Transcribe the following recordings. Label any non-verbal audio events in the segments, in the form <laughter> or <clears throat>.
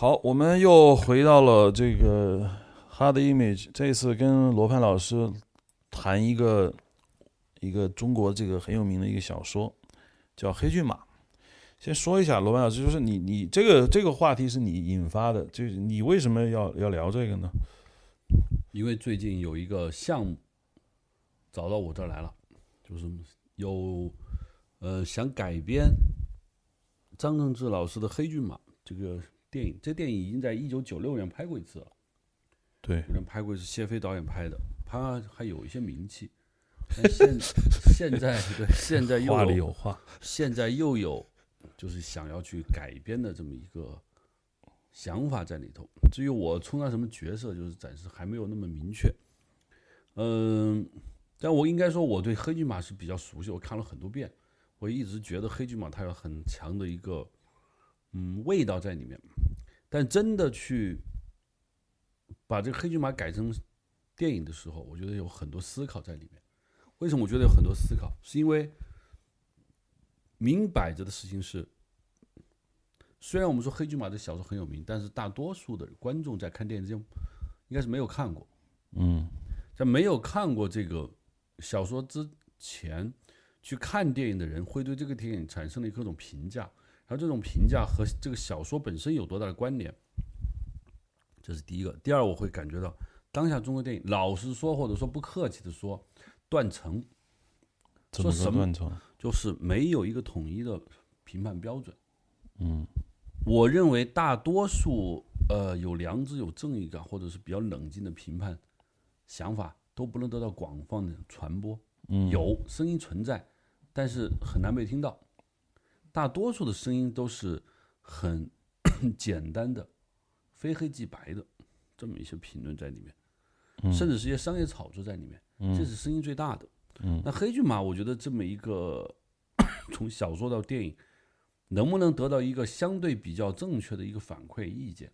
好，我们又回到了这个 Hard Image，这一次跟罗盘老师谈一个一个中国这个很有名的一个小说，叫《黑骏马》。先说一下，罗盘老师，就是你你这个这个话题是你引发的，就是你为什么要要聊这个呢？因为最近有一个项目找到我这儿来了，就是有呃想改编张承志老师的《黑骏马》这个电影。这电影已经在一九九六年拍过一次了，对，有人拍过是谢飞导演拍的，他还有一些名气。但现现在对 <laughs> 现在又话里有有话，现在又有就是想要去改编的这么一个想法在里头。至于我充当什么角色，就是暂时还没有那么明确。嗯，但我应该说我对黑骏马是比较熟悉，我看了很多遍。我一直觉得黑骏马它有很强的一个嗯味道在里面，但真的去把这个黑骏马改成电影的时候，我觉得有很多思考在里面。为什么我觉得有很多思考？是因为明摆着的事情是，虽然我们说黑骏马的小说很有名，但是大多数的观众在看电影之前应该是没有看过。嗯在没有看过这个小说之前，去看电影的人会对这个电影产生了各种评价，然后这种评价和这个小说本身有多大的关联，这是第一个。第二，我会感觉到当下中国电影，老实说或者说不客气的说，断层，说什么个断层？就是没有一个统一的评判标准。嗯我认为大多数呃有良知、有正义感或者是比较冷静的评判想法都不能得到广泛的传播。嗯，有声音存在，但是很难被听到。大多数的声音都是很 <clears throat> 简单的、非黑即白的这么一些评论在里面，甚至是一些商业炒作在里面，这是声音最大的。嗯那黑骏马，我觉得这么一个 <clears throat> 从小说到电影，能不能得到一个相对比较正确的一个反馈意见，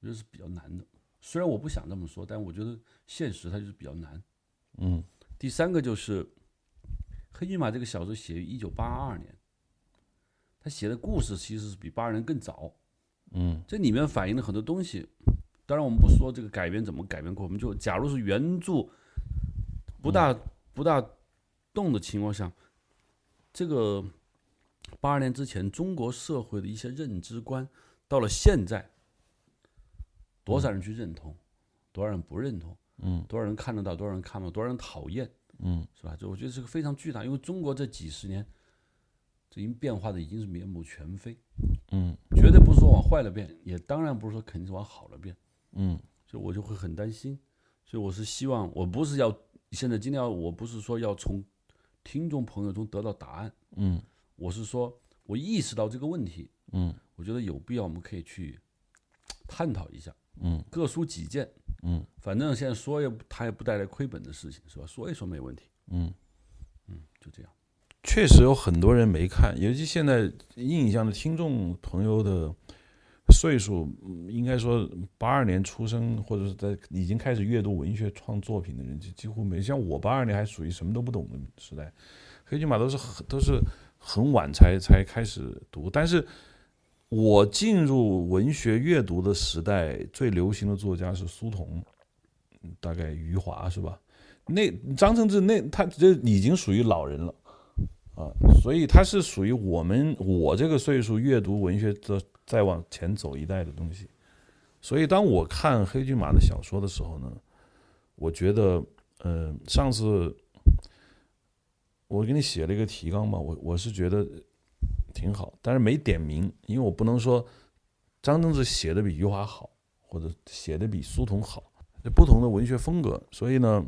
我觉得是比较难的。虽然我不想这么说，但我觉得现实它就是比较难。嗯第三个就是《黑骏马》这个小说写于一九八二年，他写的故事其实是比八二年更早，嗯这里面反映了很多东西。当然，我们不说这个改编怎么改编过，我们就假如是原著不大不大动的情况下，这个八二年之前中国社会的一些认知观，到了现在，多少人去认同，多少人不认同，嗯多少人看得到，多少人看不到，多少人讨厌，嗯是吧？这我觉得是个非常巨大，因为中国这几十年，这已经变化的已经是面目全非，嗯。绝对不是说往坏了变，也当然不是说肯定是往好了变，嗯。所以我就会很担心，所以我是希望，我不是要现在今天要，我不是说要从听众朋友中得到答案，嗯。我是说我意识到这个问题，嗯。我觉得有必要我们可以去探讨一下，嗯。各抒己见，嗯。反正现在说也他也不带来亏本的事情，是吧？说一说没问题，嗯。嗯，就这样。确实有很多人没看，尤其现在印象的听众朋友的岁数，应该说八二年出生或者是在已经开始阅读文学创作品的人，就几乎没。像我八二年还属于什么都不懂的时代，黑骏马都是都是很晚才才开始读，但是。我进入文学阅读的时代，最流行的作家是苏童，大概余华是吧？那张承志那他这已经属于老人了啊，所以它是属于我们我这个岁数阅读文学的再往前走一代的东西。所以当我看黑骏马的小说的时候呢，我觉得，嗯，上次我给你写了一个提纲嘛，我我是觉得挺好，但是没点名，因为我不能说张承志写的比余华好，或者写的比苏童好，不同的文学风格，所以呢，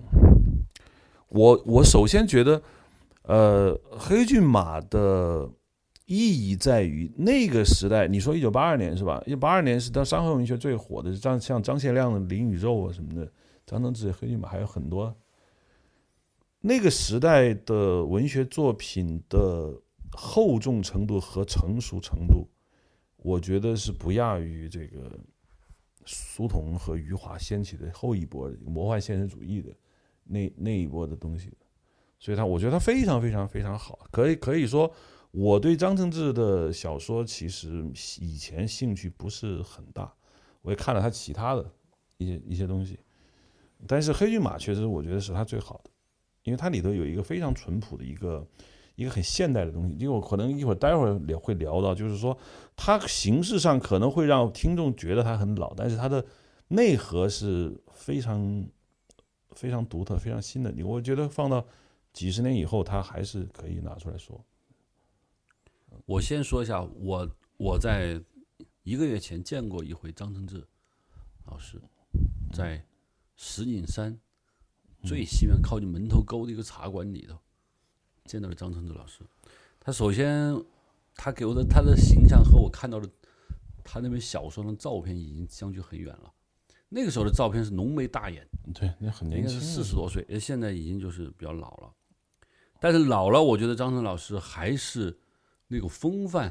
我我首先觉得，呃，黑骏马的意义在于那个时代，你说一九八二年是吧？一九八二年是当伤痕文学最火的，张像张贤亮的《灵与肉》啊什么的，张承志《黑骏马》还有很多。那个时代的文学作品的厚重程度和成熟程度，我觉得是不亚于这个苏童和余华掀起的后一波魔幻现实主义的那那一波的东西。所以他我觉得他非常非常非常好，可以可以说我对张承志的小说其实以前兴趣不是很大，我也看了他其他的一些一些东西，但是《黑骏马》确实我觉得是他最好的，因为它里头有一个非常淳朴的一个一个很现代的东西，因为我可能一会儿待会儿聊会聊到，就是说它形式上可能会让听众觉得它很老，但是它的内核是非常非常独特、非常新的。你我觉得放到几十年以后，他还是可以拿出来说。我先说一下，我我在一个月前见过一回张承志老师，在石景山最西面靠近门头沟的一个茶馆里头见到了张承志老师。他首先他给我的他的形象和我看到的他那本小说的照片已经相距很远了。那个时候的照片是浓眉大眼，对，那很年轻，四十多岁，现在已经就是比较老了。但是老了，我觉得张晨老师还是。那个风范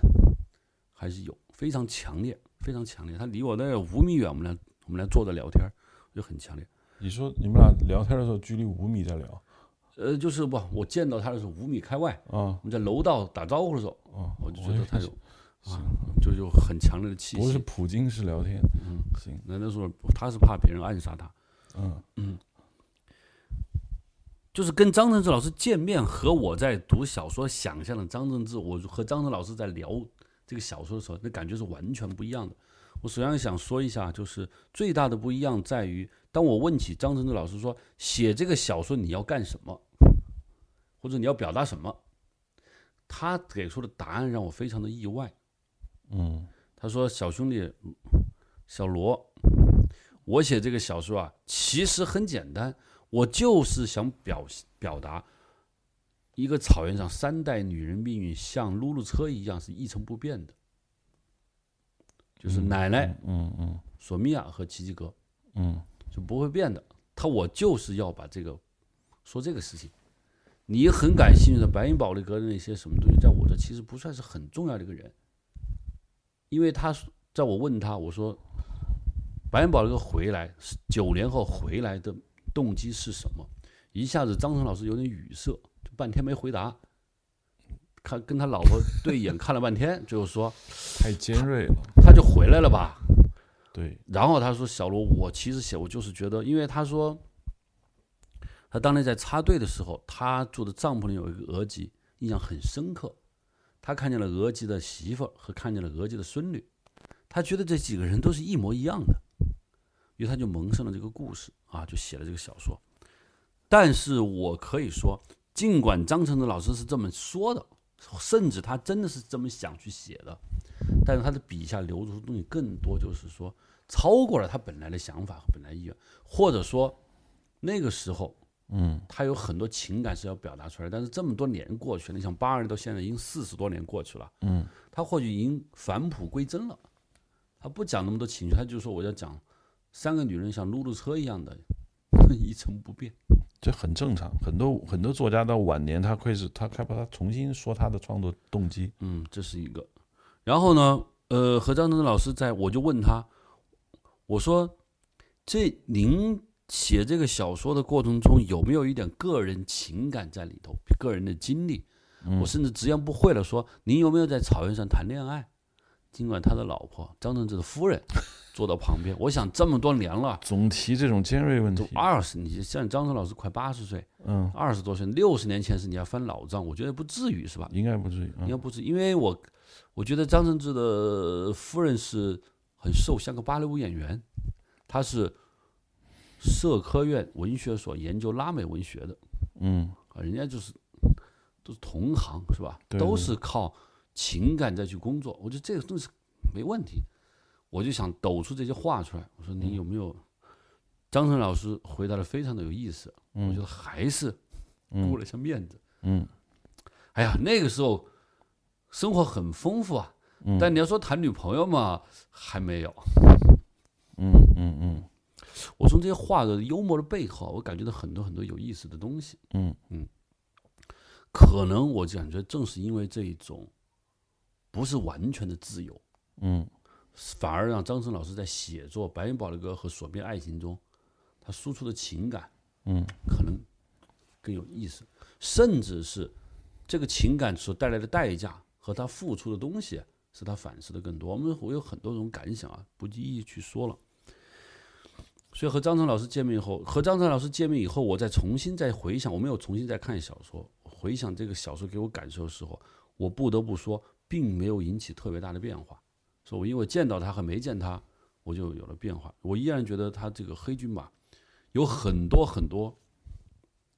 还是有非常强烈，非常强烈。他离我那五米远，我们俩我们俩坐着聊天，就很强烈。你说你们俩聊天的时候，距离五米在聊？呃，就是不，我见到他的时候五米开外啊。我们在楼道打招呼的时候啊，我就觉得他有啊，就有很强烈的气息。不是普京式聊天，嗯，行。那那时候他是怕别人暗杀他，嗯嗯。就是跟张正志老师见面，和我在读小说想象的张正志，我和张正老师在聊这个小说的时候，那感觉是完全不一样的。我首先想说一下，就是最大的不一样在于，当我问起张正志老师说写这个小说你要干什么，或者你要表达什么，他给出的答案让我非常的意外。嗯，他说：“小兄弟，小罗，我写这个小说啊，其实很简单。”我就是想表表达，一个草原上三代女人命运像露露车一样是一成不变的，就是奶奶，嗯嗯，索米娅和奇迹哥，嗯，就不会变的。他我就是要把这个说这个事情。你很感兴趣的白银宝利格的那些什么东西，在我这其实不算是很重要的一个人，因为他在我问他我说，白元宝那个回来九年后回来的。动机是什么？一下子张成老师有点语塞，就半天没回答。看跟他老婆对眼看了半天，最后说：<laughs> “太尖锐了。”他就回来了吧？对。然后他说：“小罗，我其实写，我就是觉得，因为他说，他当年在插队的时候，他住的帐篷里有一个额吉，印象很深刻。他看见了额吉的媳妇和看见了额吉的孙女，他觉得这几个人都是一模一样的。”于是他就萌生了这个故事啊，就写了这个小说。但是我可以说，尽管张承泽老师是这么说的，甚至他真的是这么想去写的，但是他的笔下流出的东西更多，就是说超过了他本来的想法和本来意愿，或者说那个时候，嗯，他有很多情感是要表达出来。但是这么多年过去了，你想八二年到现在已经四十多年过去了，嗯，他或许已经返璞归真了，他不讲那么多情绪，他就说我要讲。三个女人像露露车一样的 <laughs> 一成不变，这很正常。很多很多作家到晚年，他会是他害怕他重新说他的创作动机。嗯，这是一个。然后呢，呃，何张正老师在，我就问他，我说：“这您写这个小说的过程中，有没有一点个人情感在里头，个人的经历？”我甚至直言不讳的说：“您有没有在草原上谈恋爱？”尽管他的老婆张正志的夫人。<laughs> 坐到旁边，我想这么多年了，总提这种尖锐问题。二十，你像张成老师快八十岁，嗯，二十多岁，六十年前是你要翻老账，我觉得不至于是吧？应该不至于，应该不至于，因为我我觉得张正志的夫人是很瘦，像个芭蕾舞演员，她是社科院文学所研究拉美文学的，嗯，啊，人家就是都是同行是吧？都是靠情感再去工作，我觉得这个东西没问题。我就想抖出这些话出来。我说你有没有？张晨老师回答的非常的有意思。我觉得还是顾了一下面子。嗯，哎呀，那个时候生活很丰富啊。但你要说谈女朋友嘛，还没有。嗯嗯嗯。我从这些话的幽默的背后，我感觉到很多很多有意思的东西。嗯嗯。可能我感觉正是因为这一种不是完全的自由。嗯。反而让张晨老师在写作《白云宝的歌》和《锁边爱情》中，他输出的情感，嗯，可能更有意思，甚至是这个情感所带来的代价和他付出的东西是他反思的更多。我们我有很多种感想啊，不一一去说了。所以和张成老师见面以后，和张成老师见面以后，我再重新再回想，我没有重新再看小说，回想这个小说给我感受的时候，我不得不说，并没有引起特别大的变化。说我因为见到他和没见他，我就有了变化。我依然觉得他这个黑骏马有很多很多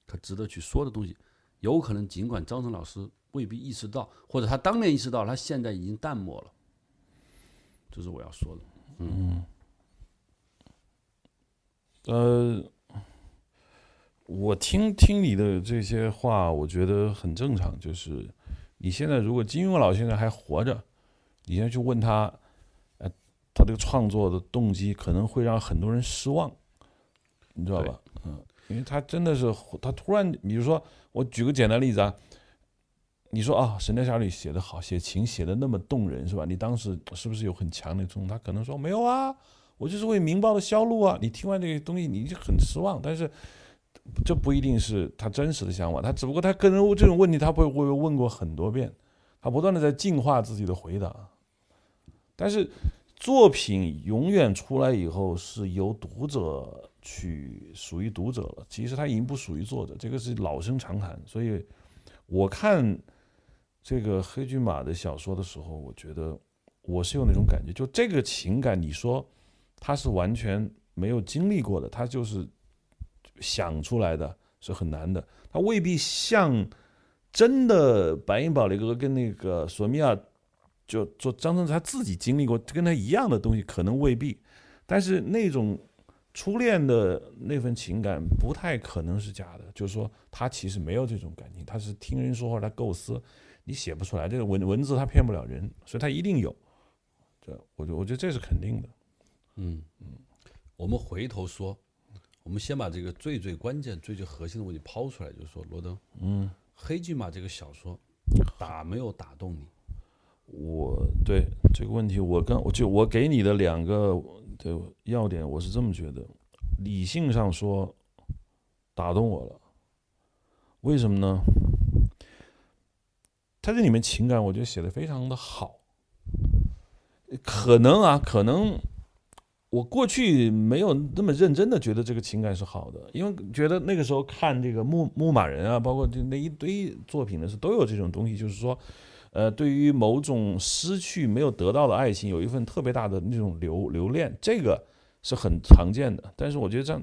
他值得去说的东西。有可能尽管张成老师未必意识到，或者他当年意识到，他现在已经淡漠了。这是我要说的。嗯。呃，我听听你的这些话，我觉得很正常。就是你现在如果金庸老先生还活着，你现在去问他，呃，他这个创作的动机可能会让很多人失望，你知道吧？嗯，因为他真的是他突然，比如说我举个简单例子啊，你说啊，《神雕侠侣》写的好，写情写的那么动人，是吧？你当时是不是有很强的冲动他可能说没有啊。我就是为《明报》的销路啊！你听完这个东西，你就很失望。但是，这不一定是他真实的想法。他只不过他个人这种问题，他会会问过很多遍，他不断的在进化自己的回答。但是，作品永远出来以后是由读者去属于读者了。其实他已经不属于作者，这个是老生常谈。所以，我看这个黑骏马的小说的时候，我觉得我是有那种感觉，就这个情感，你说。他是完全没有经历过的，他就是想出来的，是很难的。他未必像真的白银宝那个跟那个索米娅，就做张震他自己经历过跟他一样的东西，可能未必。但是那种初恋的那份情感不太可能是假的，就是说他其实没有这种感情，他是听人说话，他构思，你写不出来这个文文字，他骗不了人，所以他一定有。这我觉我觉得这是肯定的。嗯嗯，我们回头说，我们先把这个最最关键、最最核心的问题抛出来，就是说，罗登，嗯，黑骏马这个小说打没有打动你？我对这个问题，我刚我就我给你的两个的要点，我是这么觉得，理性上说打动我了，为什么呢？他这里面情感，我觉得写的非常的好，可能啊，可能。我过去没有那么认真的觉得这个情感是好的，因为觉得那个时候看这个牧牧马人啊，包括就那一堆作品的时候，都有这种东西，就是说，呃，对于某种失去没有得到的爱情，有一份特别大的那种留留恋，这个是很常见的。但是我觉得这样，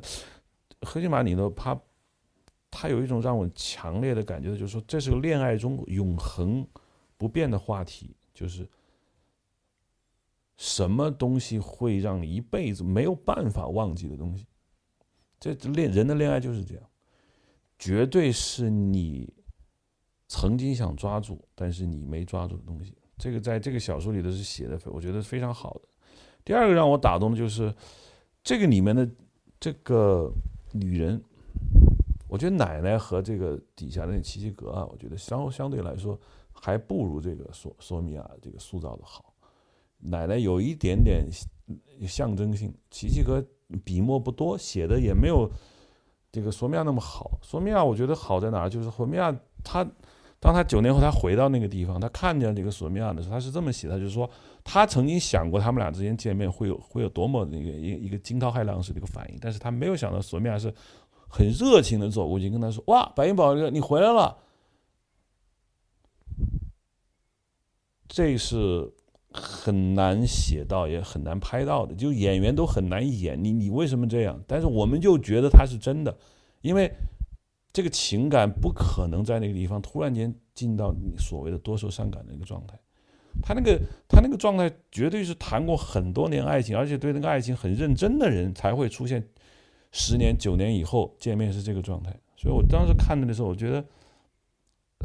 何金马里头，他他有一种让我强烈的感觉，就是说，这是个恋爱中永恒不变的话题，就是。什么东西会让你一辈子没有办法忘记的东西？这恋人的恋爱就是这样，绝对是你曾经想抓住，但是你没抓住的东西。这个在这个小说里头是写的，我觉得非常好的。第二个让我打动的就是这个里面的这个女人，我觉得奶奶和这个底下的那齐齐格啊，我觉得相相对来说还不如这个索索米娅这个塑造的好。奶奶有一点点象征性，琪琪哥笔墨不多，写的也没有这个索米亚那么好。索米亚我觉得好在哪儿？就是索米亚他当他九年后他回到那个地方，他看见这个索米亚的时候，他是这么写的，就是说他曾经想过他们俩之间见面会有会有多么那个一一个惊涛骇浪式的一个反应，但是他没有想到索米亚是很热情的走过去跟他说：“哇，白银宝哥，你回来了。”这是。很难写到，也很难拍到的，就演员都很难演。你你为什么这样？但是我们就觉得他是真的，因为这个情感不可能在那个地方突然间进到你所谓的多愁善感的一个状态。他那个他那个状态绝对是谈过很多年爱情，而且对那个爱情很认真的人才会出现十年九年以后见面是这个状态。所以我当时看的时候，我觉得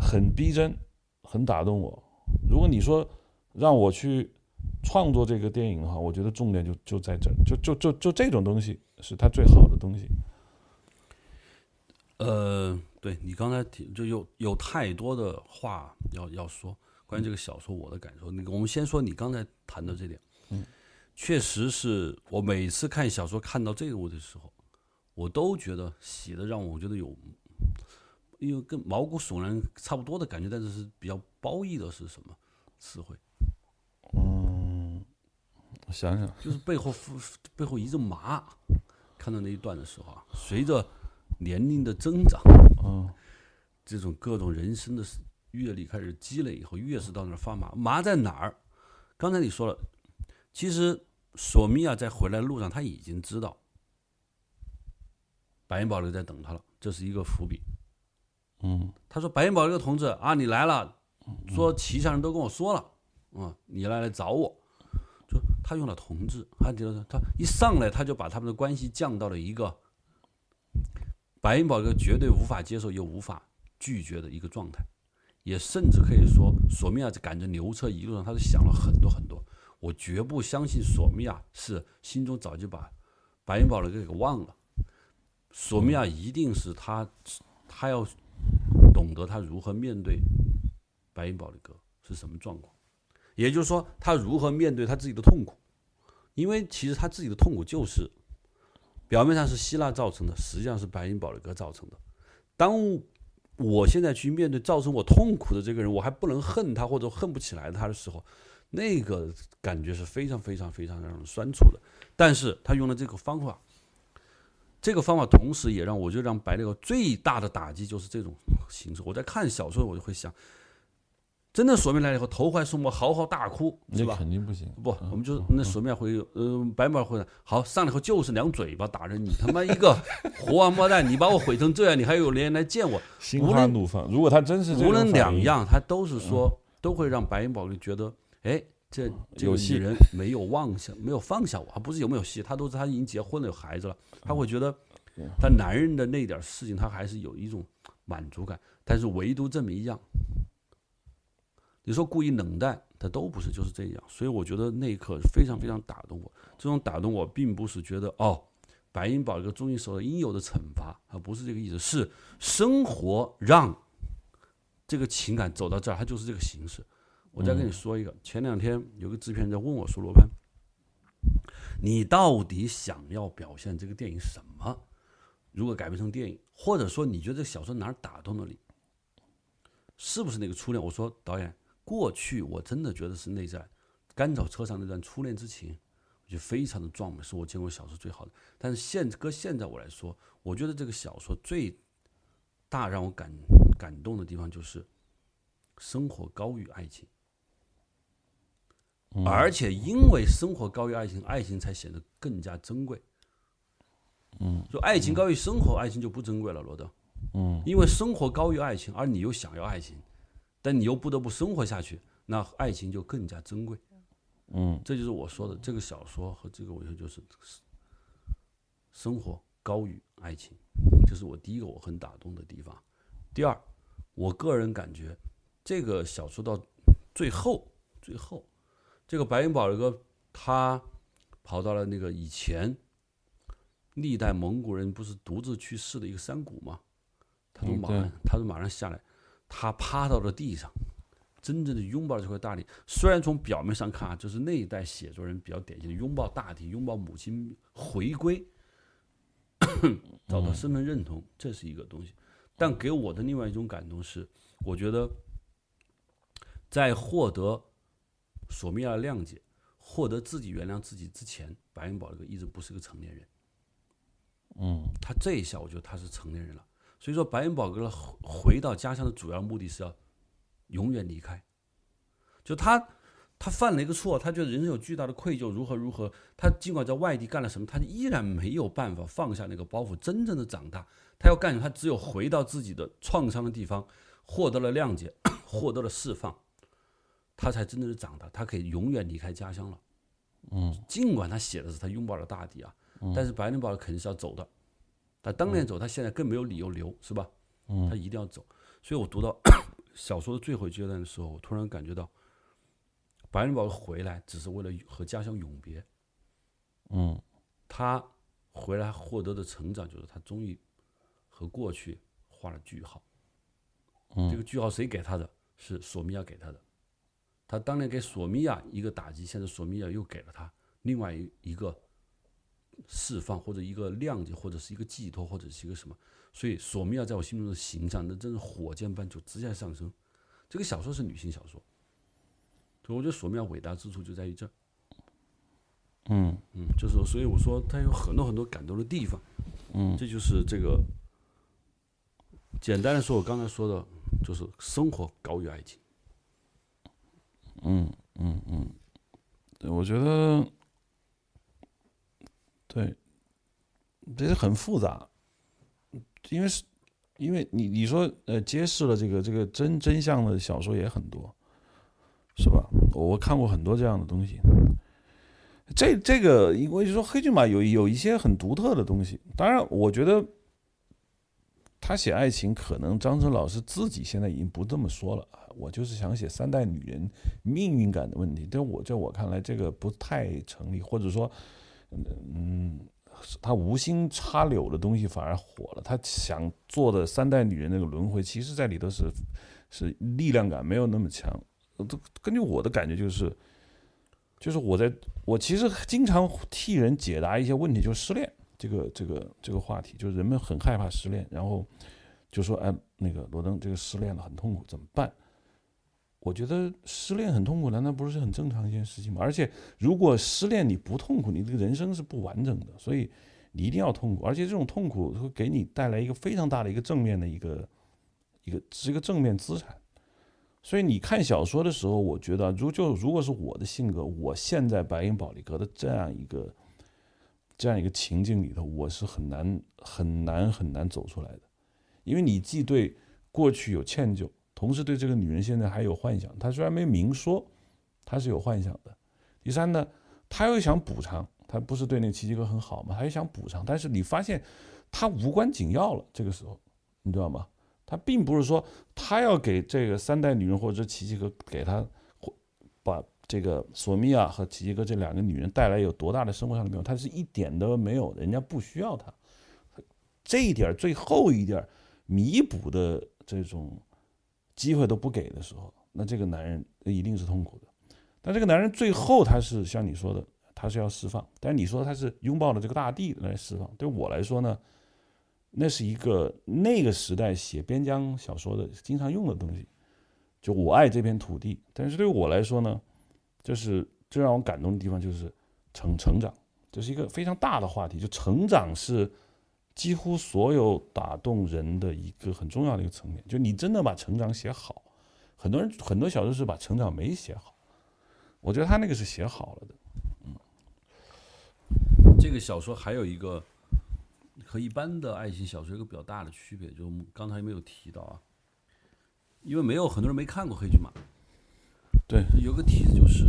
很逼真，很打动我。如果你说。让我去创作这个电影哈，我觉得重点就就在这儿，就就就就这种东西是他最好的东西。呃，对你刚才提就有有太多的话要要说关于这个小说我的感受。那个我们先说你刚才谈的这点，嗯，确实是我每次看小说看到这个物的时候，我都觉得写的让我觉得有，因为跟毛骨悚然差不多的感觉，但是是比较褒义的是什么？词汇，嗯，我想想，就是背后背后一阵麻。看到那一段的时候啊，随着年龄的增长，嗯这种各种人生的阅历开始积累以后，越是到那儿发麻。麻在哪儿？刚才你说了，其实索米娅在回来的路上，他已经知道白银堡垒在等他了，这是一个伏笔。嗯他说：“白银堡垒的同志啊，你来了，说旗下人都跟我说了，啊，你来来找我。”就他用了“同志”，他觉得他一上来他就把他们的关系降到了一个白银宝哥绝对无法接受又无法拒绝的一个状态，也甚至可以说，索米亚在赶着牛车一路上，他是想了很多很多。我绝不相信索米亚是心中早就把白银堡垒给忘了。索米亚一定是他，他要懂得他如何面对白银堡垒哥是什么状况，也就是说，他如何面对他自己的痛苦，因为其实他自己的痛苦就是表面上是希腊造成的，实际上是白银堡垒哥造成的。当我现在去面对造成我痛苦的这个人，我还不能恨他或者恨不起来他的时候，那个感觉是非常非常非常让人酸楚的。但是他用了这个方法，这个方法同时也让我就让白那个最大的打击就是这种形式。我在看小说，我就会想，真的索命来了以后，投怀送抱，嚎嚎大哭，是吧？肯定不行。不，我们就那索命回，呃，白毛回来，好上来以后就是两嘴巴打人，你他妈一个 <laughs> 活王八蛋，你把我毁成这样，你还有脸来见我？心花怒放。如果他真是这无论两样，他都是说，都会让白云宝贝觉得，哎，这这个女人没有忘下，没有放下我，还不是有没有戏，他都是他已经结婚了，有孩子了，他会觉得，他男人的那点事情，他还是有一种满足感，但是唯独这么一样，你说故意冷淡，他都不是，就是这样，所以我觉得那一刻非常非常打动我。这种打动我，并不是觉得哦，白银宝哥终于受到应有的惩罚，啊不是这个意思，是生活让这个情感走到这儿，它就是这个形式。我再跟你说一个，前两天有个制片人在问我说：“罗盘，你到底想要表现这个电影什么？如果改编成电影，或者说你觉得这小说哪儿打动了你？是不是那个初恋？”我说：“导演，过去我真的觉得是内在甘草车上那段初恋之情，我觉得非常的壮美，是我见过小说最好的。但是现搁现在我来说，我觉得这个小说最大让我感感动的地方就是生活高于爱情。”而且因为生活高于爱情，爱情才显得更加珍贵。嗯，就爱情高于生活，爱情就不珍贵了，罗德。嗯，因为生活高于爱情，而你又想要爱情，但你又不得不生活下去，那爱情就更加珍贵。嗯，这就是我说的，这个小说和这个文学就是生活高于爱情，这是我第一个我很打动的地方。第二，我个人感觉这个小说到最后，最后。这个白云宝哥，他跑到了那个以前历代蒙古人不是独自去世的一个山谷吗？他从马上，他从马上下来，他趴到了地上，真正的拥抱了这块大地。虽然从表面上看啊，就是那一代写作人比较典型的拥抱大地、拥抱母亲回归，<coughs> 找到身份认同，这是一个东西。但给我的另外一种感动是，我觉得在获得。索米亚的谅解，获得自己原谅自己之前，白云宝这个一直不是个成年人。嗯，他这一下，我觉得他是成年人了。所以说，白云宝哥回到家乡的主要目的是要永远离开。就他，他犯了一个错，他觉得人生有巨大的愧疚，如何如何。他尽管在外地干了什么，他依然没有办法放下那个包袱，真正的长大。他要干什么？他只有回到自己的创伤的地方，获得了谅解，<coughs> 获得了释放。他才真正的长大，他可以永远离开家乡了。嗯，尽管他写的是他拥抱了大地啊，但是白灵宝肯定是要走的。他当年走，他现在更没有理由留，是吧？嗯，他一定要走。所以我读到 <coughs> 小说的最后阶段的时候，我突然感觉到，白灵宝回来只是为了和家乡永别。嗯，他回来获得的成长，就是他终于和过去画了句号。嗯，这个句号谁给他的？是索米娅给他的。他当年给索米娅一个打击，现在索米娅又给了他另外一一个释放，或者一个谅解，或者是一个寄托，或者是一个什么。所以索米娅在我心中的形象，那真是火箭般就直线上升。这个小说是女性小说，所以我觉得索米娅伟大之处就在于这儿。嗯嗯，就是说所以我说他有很多很多感动的地方。嗯这就是这个简单的说，我刚才说的，就是生活高于爱情。嗯嗯嗯，对我觉得对，这是很复杂，因为是因为你你说呃揭示了这个这个真真相的小说也很多，是吧？我看过很多这样的东西。这这个，因为说黑骏马有有一些很独特的东西，当然我觉得他写爱情，可能张晨老师自己现在已经不这么说了。我就是想写三代女人命运感的问题，但我在我看来，这个不太成立，或者说，嗯，他无心插柳的东西反而火了。他想做的三代女人那个轮回，其实在里头是是力量感没有那么强。都根据我的感觉就是，就是我在我其实经常替人解答一些问题，就是失恋这个这个这个话题，就是人们很害怕失恋，然后就说哎，那个罗登这个失恋了很痛苦，怎么办？我觉得失恋很痛苦，难道不是很正常一件事情吗？而且如果失恋你不痛苦，你这个人生是不完整的。所以你一定要痛苦，而且这种痛苦会给你带来一个非常大的一个正面的一个一个是一个正面资产。所以你看小说的时候，我觉得如就如果是我的性格，我现在白银保利格的这样一个这样一个情境里头，我是很难很难很难走出来的，因为你既对过去有歉疚。同时对这个女人现在还有幻想，他虽然没明说，他是有幻想的。第三呢，他又想补偿，他不是对那七七哥很好吗？他又想补偿，但是你发现他无关紧要了。这个时候，你知道吗？他并不是说他要给这个三代女人或者七七哥给他把这个索米娅和七七哥这两个女人带来有多大的生活上的变化，他是一点都没有的，人家不需要他。这一点最后一点弥补的这种。机会都不给的时候，那这个男人一定是痛苦的。但这个男人最后他是像你说的，他是要释放。但你说他是拥抱了这个大地来释放，对我来说呢，那是一个那个时代写边疆小说的经常用的东西，就我爱这片土地。但是对我来说呢，就是最让我感动的地方就是成成长，这是一个非常大的话题。就成长是。几乎所有打动人的一个很重要的一个层面，就你真的把成长写好。很多人很多小说是把成长没写好，我觉得他那个是写好了的。嗯，这个小说还有一个和一般的爱情小说一个比较大的区别，就刚才没有提到啊，因为没有很多人没看过《黑骏马》。对，有个题子就是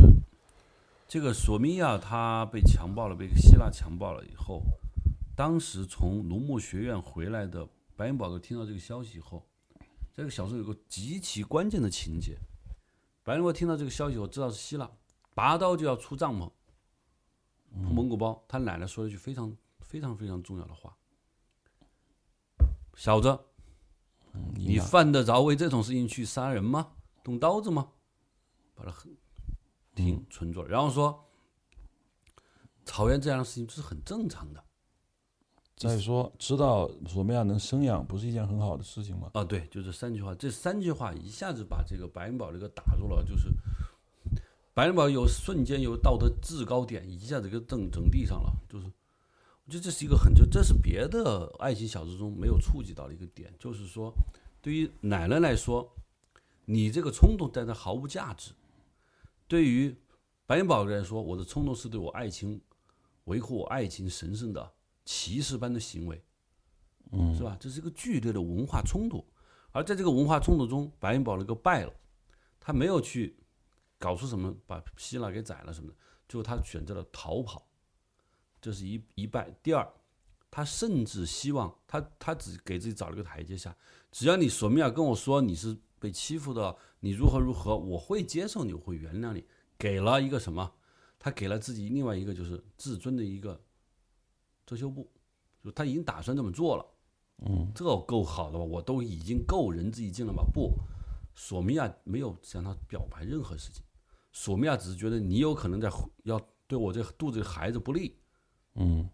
这个索米娅她被强暴了，被希腊强暴了以后。当时从农牧学院回来的白元宝哥听到这个消息以后，这个小说有个极其关键的情节。白元宝听到这个消息，我知道是希腊，拔刀就要出帐篷，铺蒙古包。他奶奶说了一句非常非常非常重要的话：“小子，你犯得着为这种事情去杀人吗？动刀子吗？”把他停存住了，然后说：“草原这样的事情这是很正常的。”再说，知道索米娅能生养，不是一件很好的事情吗？啊，对，就这三句话，这三句话一下子把这个白银宝这个打入了，就是白银宝有瞬间有道德制高点，一下子给整整地上了。就是我觉得这是一个很就这是别的爱情小说中没有触及到的一个点，就是说对于奶奶来说，你这个冲动在那毫无价值；对于白银宝来说，我的冲动是对我爱情维护我爱情神圣的。骑士般的行为，嗯，是吧？这是一个剧烈的文化冲突，而在这个文化冲突中，白银宝那个败了，他没有去搞出什么把希腊给宰了什么的，最后他选择了逃跑，这是一一败。第二，他甚至希望他他只给自己找了个台阶下，只要你索米亚跟我说你是被欺负的，你如何如何，我会接受你，我会原谅你。给了一个什么？他给了自己另外一个就是自尊的一个。遮羞布，就他已经打算这么做了，嗯，这够好的吧？我都已经够仁至义尽了吧？不，索米娅没有向他表白任何事情，索米娅只是觉得你有可能在要对我这肚子里孩子不利，嗯，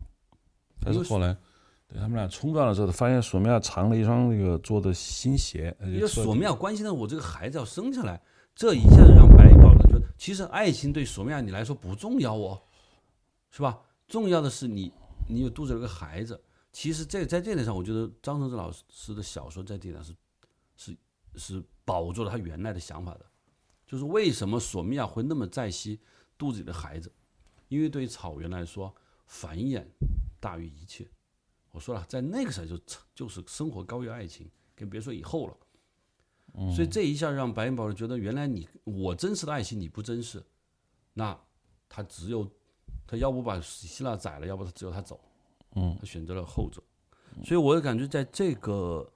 但是后来，对他们俩冲撞了之后，发现索米娅藏了一双那个做的新鞋，因为索米娅关心的我这个孩子要生下来，这一下子让白宝的就其实爱情对索米亚你来说不重要哦，是吧？重要的是你你有肚子有个孩子。其实这在这点上，我觉得张承志老师的小说在这点是是是保住了他原来的想法的，就是为什么索米娅会那么在惜肚子里的孩子？因为对于草原来说，繁衍大于一切。我说了，在那个时候就就是生活高于爱情，更别说以后了。所以这一下让白元宝觉得，原来你我真实的爱情你不珍视，那他只有他要不把希腊宰了，要不他只有他走。嗯，他选择了后者。所以我也感觉在这个，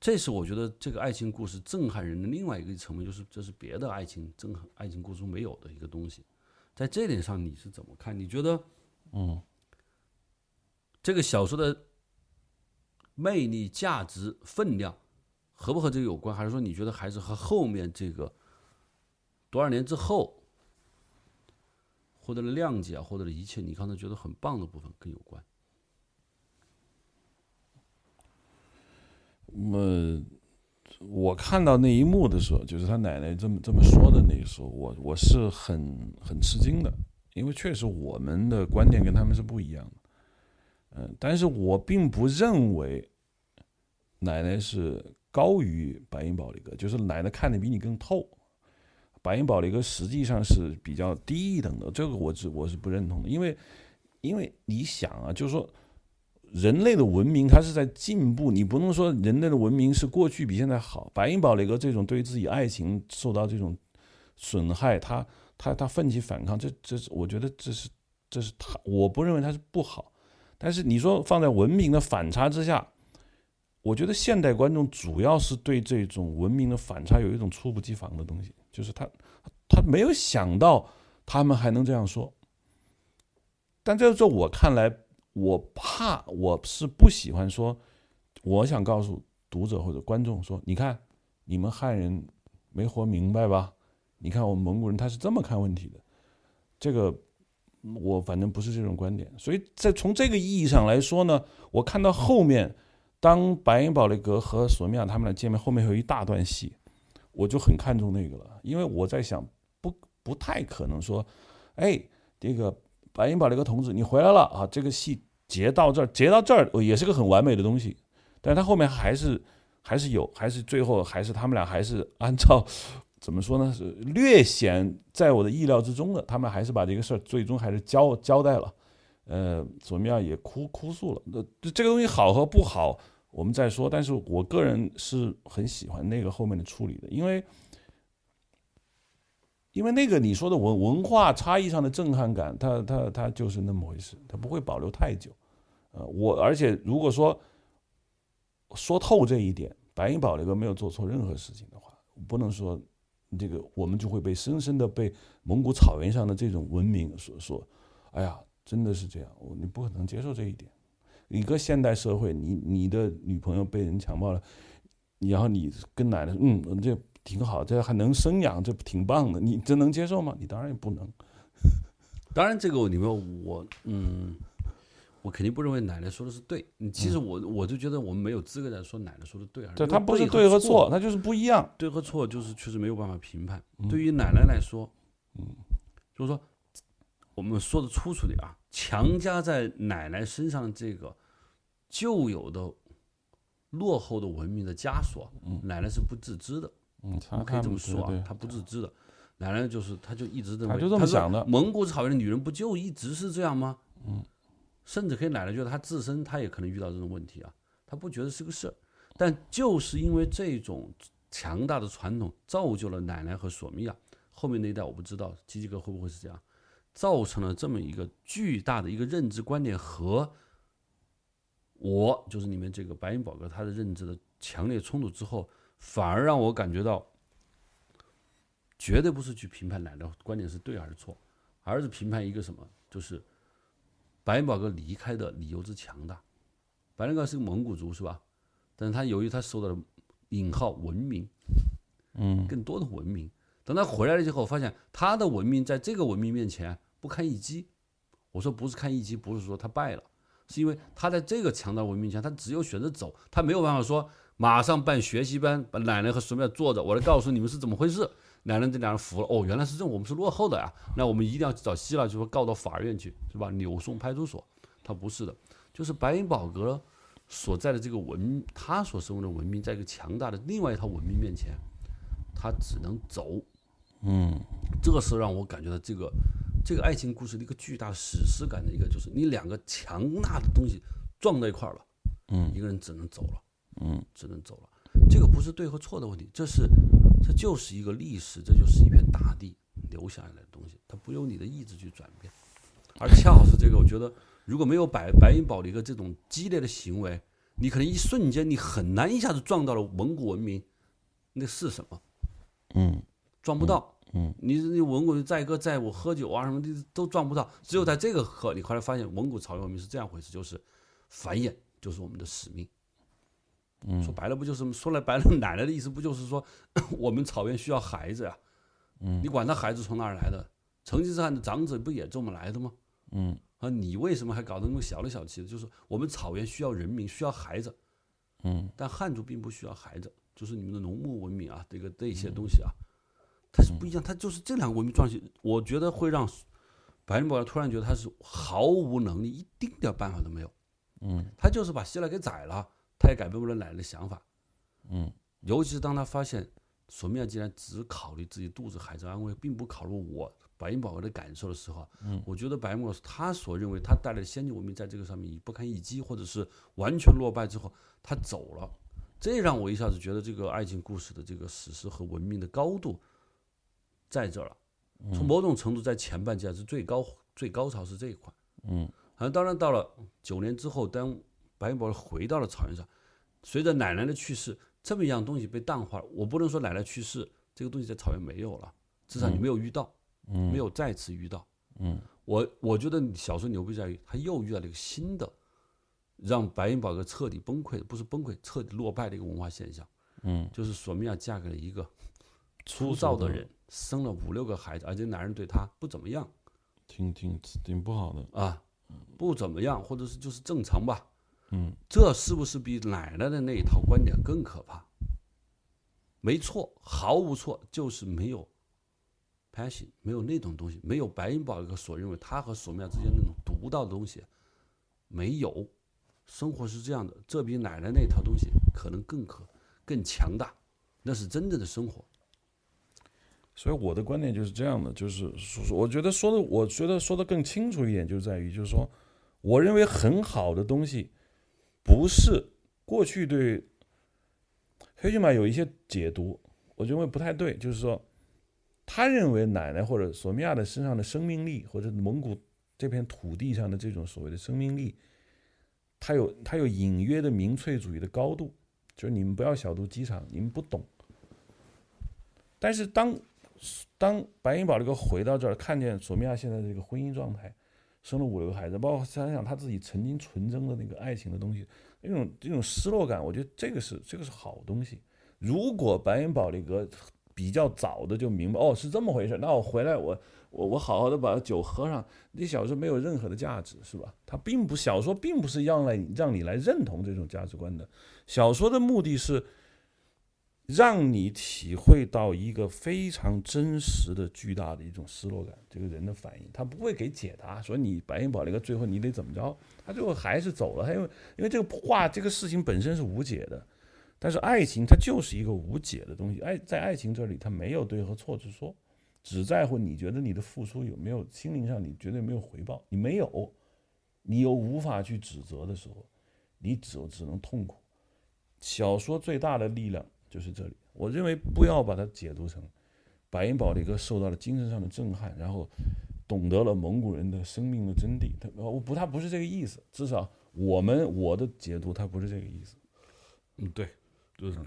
这是我觉得这个爱情故事震撼人的另外一个层面，就是这是别的爱情震撼爱情故事中没有的一个东西。在这点上你是怎么看？你觉得，嗯，这个小说的魅力、价值、分量和不和这个有关？还是说你觉得还是和后面这个多少年之后获得了谅解，获得了一切你刚才觉得很棒的部分更有关？那么，我看到那一幕的时候，就是他奶奶这么这么说的那个时候，我我是很很吃惊的，因为确实我们的观点跟他们是不一样的。嗯，但是我并不认为奶奶是高于白银宝利格，就是奶奶看的比你更透。白银宝利格实际上是比较低一等的，这个我是我是不认同的，因为因为你想啊，就是说。人类的文明它是在进步，你不能说人类的文明是过去比现在好。白银宝雷格这种对自己爱情受到这种损害，他他他奋起反抗，这这是我觉得这是这是他，我不认为他是不好。但是你说放在文明的反差之下，我觉得现代观众主要是对这种文明的反差有一种猝不及防的东西，就是他他没有想到他们还能这样说。但在这我看来。我怕，我是不喜欢说。我想告诉读者或者观众说：“你看，你们汉人没活明白吧？你看我们蒙古人他是这么看问题的。”这个我反正不是这种观点。所以在从这个意义上来说呢，我看到后面，当白银宝雷格和索米亚他们俩见面，后面有一大段戏，我就很看重那个了，因为我在想，不不太可能说，哎，这个白银宝雷格同志，你回来了啊，这个戏。结到这儿，结到这儿也是个很完美的东西，但是他后面还是还是有，还是最后还是他们俩还是按照怎么说呢？是略显在我的意料之中的，他们还是把这个事儿最终还是交交代了。呃，索米亚也哭哭诉了。那这个东西好和不好，我们再说。但是我个人是很喜欢那个后面的处理的，因为因为那个你说的文文化差异上的震撼感，它它它就是那么回事，它不会保留太久。呃，我而且如果说说透这一点，白银宝那个没有做错任何事情的话，不能说这个我们就会被深深的被蒙古草原上的这种文明所说，哎呀，真的是这样，我你不可能接受这一点。一个现代社会，你你的女朋友被人强暴了，然后你跟奶奶，嗯，这挺好，这还能生养，这挺棒的，你这能接受吗？你当然也不能。当然，这个里面我嗯。我肯定不认为奶奶说的是对，其实我我就觉得我们没有资格在说奶奶说的对，对，他不是对和错，他就是不一样，对和错就是确实没有办法评判。对于奶奶来说，嗯，就是说我们说的粗粗点啊，强加在奶奶身上这个旧有的落后的文明的枷锁，奶奶是不自知的，嗯，可以这么说啊，她不自知的，奶奶就是她就一直认为，就这么想的，蒙古草原的女人不就一直是这样吗？嗯。甚至可以奶奶觉得她自身她也可能遇到这种问题啊，她不觉得是个事儿，但就是因为这种强大的传统，造就了奶奶和索米亚后面那一代我不知道吉吉哥会不会是这样，造成了这么一个巨大的一个认知观念和我就是你们这个白银宝哥他的认知的强烈冲突之后，反而让我感觉到，绝对不是去评判奶的观点是对还是错，而是评判一个什么就是。白银宝哥离开的理由之强大，白银宝哥是个蒙古族是吧？但是他由于他受到了引号文明，嗯，更多的文明。等他回来了之后，发现他的文明在这个文明面前不堪一击。我说不是看一击，不是说他败了，是因为他在这个强大文明前，他只有选择走，他没有办法说马上办学习班，把奶奶和孙辈坐着，我来告诉你们是怎么回事。奶奶这两人服了，哦，原来是这种，我们是落后的呀，那我们一定要找希腊，就说告到法院去，是吧？扭送派出所，他不是的，就是白银宝格所在的这个文，他所生活的文明，在一个强大的另外一套文明面前，他只能走。嗯，这个是让我感觉到这个这个爱情故事的一个巨大史诗感的一个，就是你两个强大的东西撞在一块儿了，嗯，一个人只能走了，嗯，只能走了。这个不是对和错的问题，这是这就是一个历史，这就是一片大地留下来的东西，它不由你的意志去转变。而恰好是这个，我觉得如果没有白白银堡的一个这种激烈的行为，你可能一瞬间你很难一下子撞到了蒙古文明，那是什么？嗯撞不到。嗯，你你蒙古载歌载舞、喝酒啊什么的都撞不到，只有在这个刻，你后来发现蒙古草原文明是这样回事，就是繁衍就是我们的使命。嗯说白了不就是说来白了，<laughs> 奶奶的意思不就是说我们草原需要孩子呀？嗯你管他孩子从哪儿来的？成吉思汗的长子不也这么来的吗？嗯啊，你为什么还搞得那么小里小气的？就是我们草原需要人民，需要孩子，嗯但汉族并不需要孩子，就是你们的农牧文明啊，这个这些东西啊，它是不一样，它就是这两个文明撞起，我觉得会让白人宝突然觉得他是毫无能力，一丁点办法都没有，嗯。他就是把希腊给宰了，他也改变不了奶奶的想法，嗯。尤其是当他发现索米亚竟然只考虑自己肚子孩子安危，并不考虑我白银宝宝的感受的时候，嗯。我觉得白银宝宝他所认为他带来的先进文明在这个上面已不堪一击，或者是完全落败之后，他走了，这让我一下子觉得这个爱情故事的这个史诗和文明的高度在这儿了。从某种程度，在前半截是最高最高潮是这一块。嗯啊，当然到了九年之后，当白云宝回到了草原上，随着奶奶的去世，这么一样东西被淡化了。我不能说奶奶去世这个东西在草原没有了，至少你没有遇到，嗯没有再次遇到。嗯我我觉得小说牛逼在于，他又遇到了一个新的，让白云宝格彻底崩溃，不是崩溃，彻底落败的一个文化现象，嗯，就是索米娅嫁给了一个粗粗糙的人，生了五六个孩子，而且男人对她不怎么样挺挺挺不好的。啊，不怎么样，或者是就是正常吧。嗯这是不是比奶奶的那一套观点更可怕？没错，毫无错，就是没有 passion，没有那种东西，没有白银宝格所认为他和索米娅之间那种独到的东西，没有。生活是这样的，这比奶奶那套东西可能更可更强大，那是真正的生活。所以我的观点就是这样的，就是，我觉得说的，我觉得说的更清楚一点，就在于，就是说，我认为很好的东西，不是过去对黑骏马有一些解读，我认为不太对，就是说，他认为奶奶或者索米亚的身上的生命力，或者蒙古这片土地上的这种所谓的生命力，它有它有隐约的民粹主义的高度，就是你们不要小肚鸡肠，你们不懂。但是当当白银宝这个回到这儿，看见索米亚现在这个婚姻状态，生了五六个孩子，包括想想他自己曾经纯真的那个爱情的东西，那种这种失落感，我觉得这个是这个是好东西。如果白银宝这个比较早的就明白，哦，是这么回事，那我回来我我我好好的把酒喝上，你小说没有任何的价值，是吧？它并不小说并不是要来让你来认同这种价值观的，小说的目的是。让你体会到一个非常真实的、巨大的一种失落感，这个人的反应，他不会给解答，说你白银宝那个最后你得怎么着，他最后还是走了，他因为因为这个话这个事情本身是无解的，但是爱情它就是一个无解的东西，爱在爱情这里它没有对和错之说，只在乎你觉得你的付出有没有心灵上你绝对没有回报，你没有，你又无法去指责的时候，你只只能痛苦。小说最大的力量。就是这里，我认为不要把它解读成白银宝的一个受到了精神上的震撼，然后懂得了蒙古人的生命的真谛。他我不，他不是这个意思，至少我们我的解读他不是这个意思。嗯，对，就是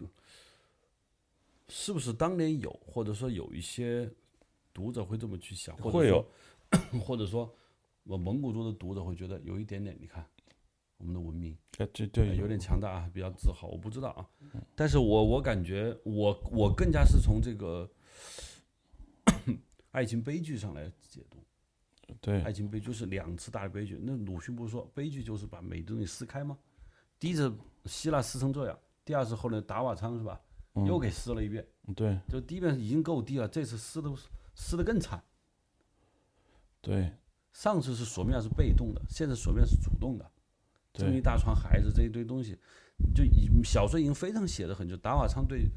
是不是当年有，或者说有一些读者会这么去想，或者会有，<coughs> 或者说我蒙古族的读者会觉得有一点点，你看我们的文明。呃，这这有点强大啊，比较自豪。我不知道啊，但是我我感觉我我更加是从这个 <coughs> 爱情悲剧上来解读。对爱情悲剧就是两次大的悲剧。那鲁迅不是说悲剧就是把美的东西撕开吗？第一次希腊撕成这样，第二次后来达瓦仓是吧，又给撕了一遍，对就第一遍已经够低了，这次撕的撕的更惨。对上次是索米亚是被动的，现在索米亚是主动的，这么一大床孩子，这一堆东西，就已小说已经非常写的很，就达瓦昌对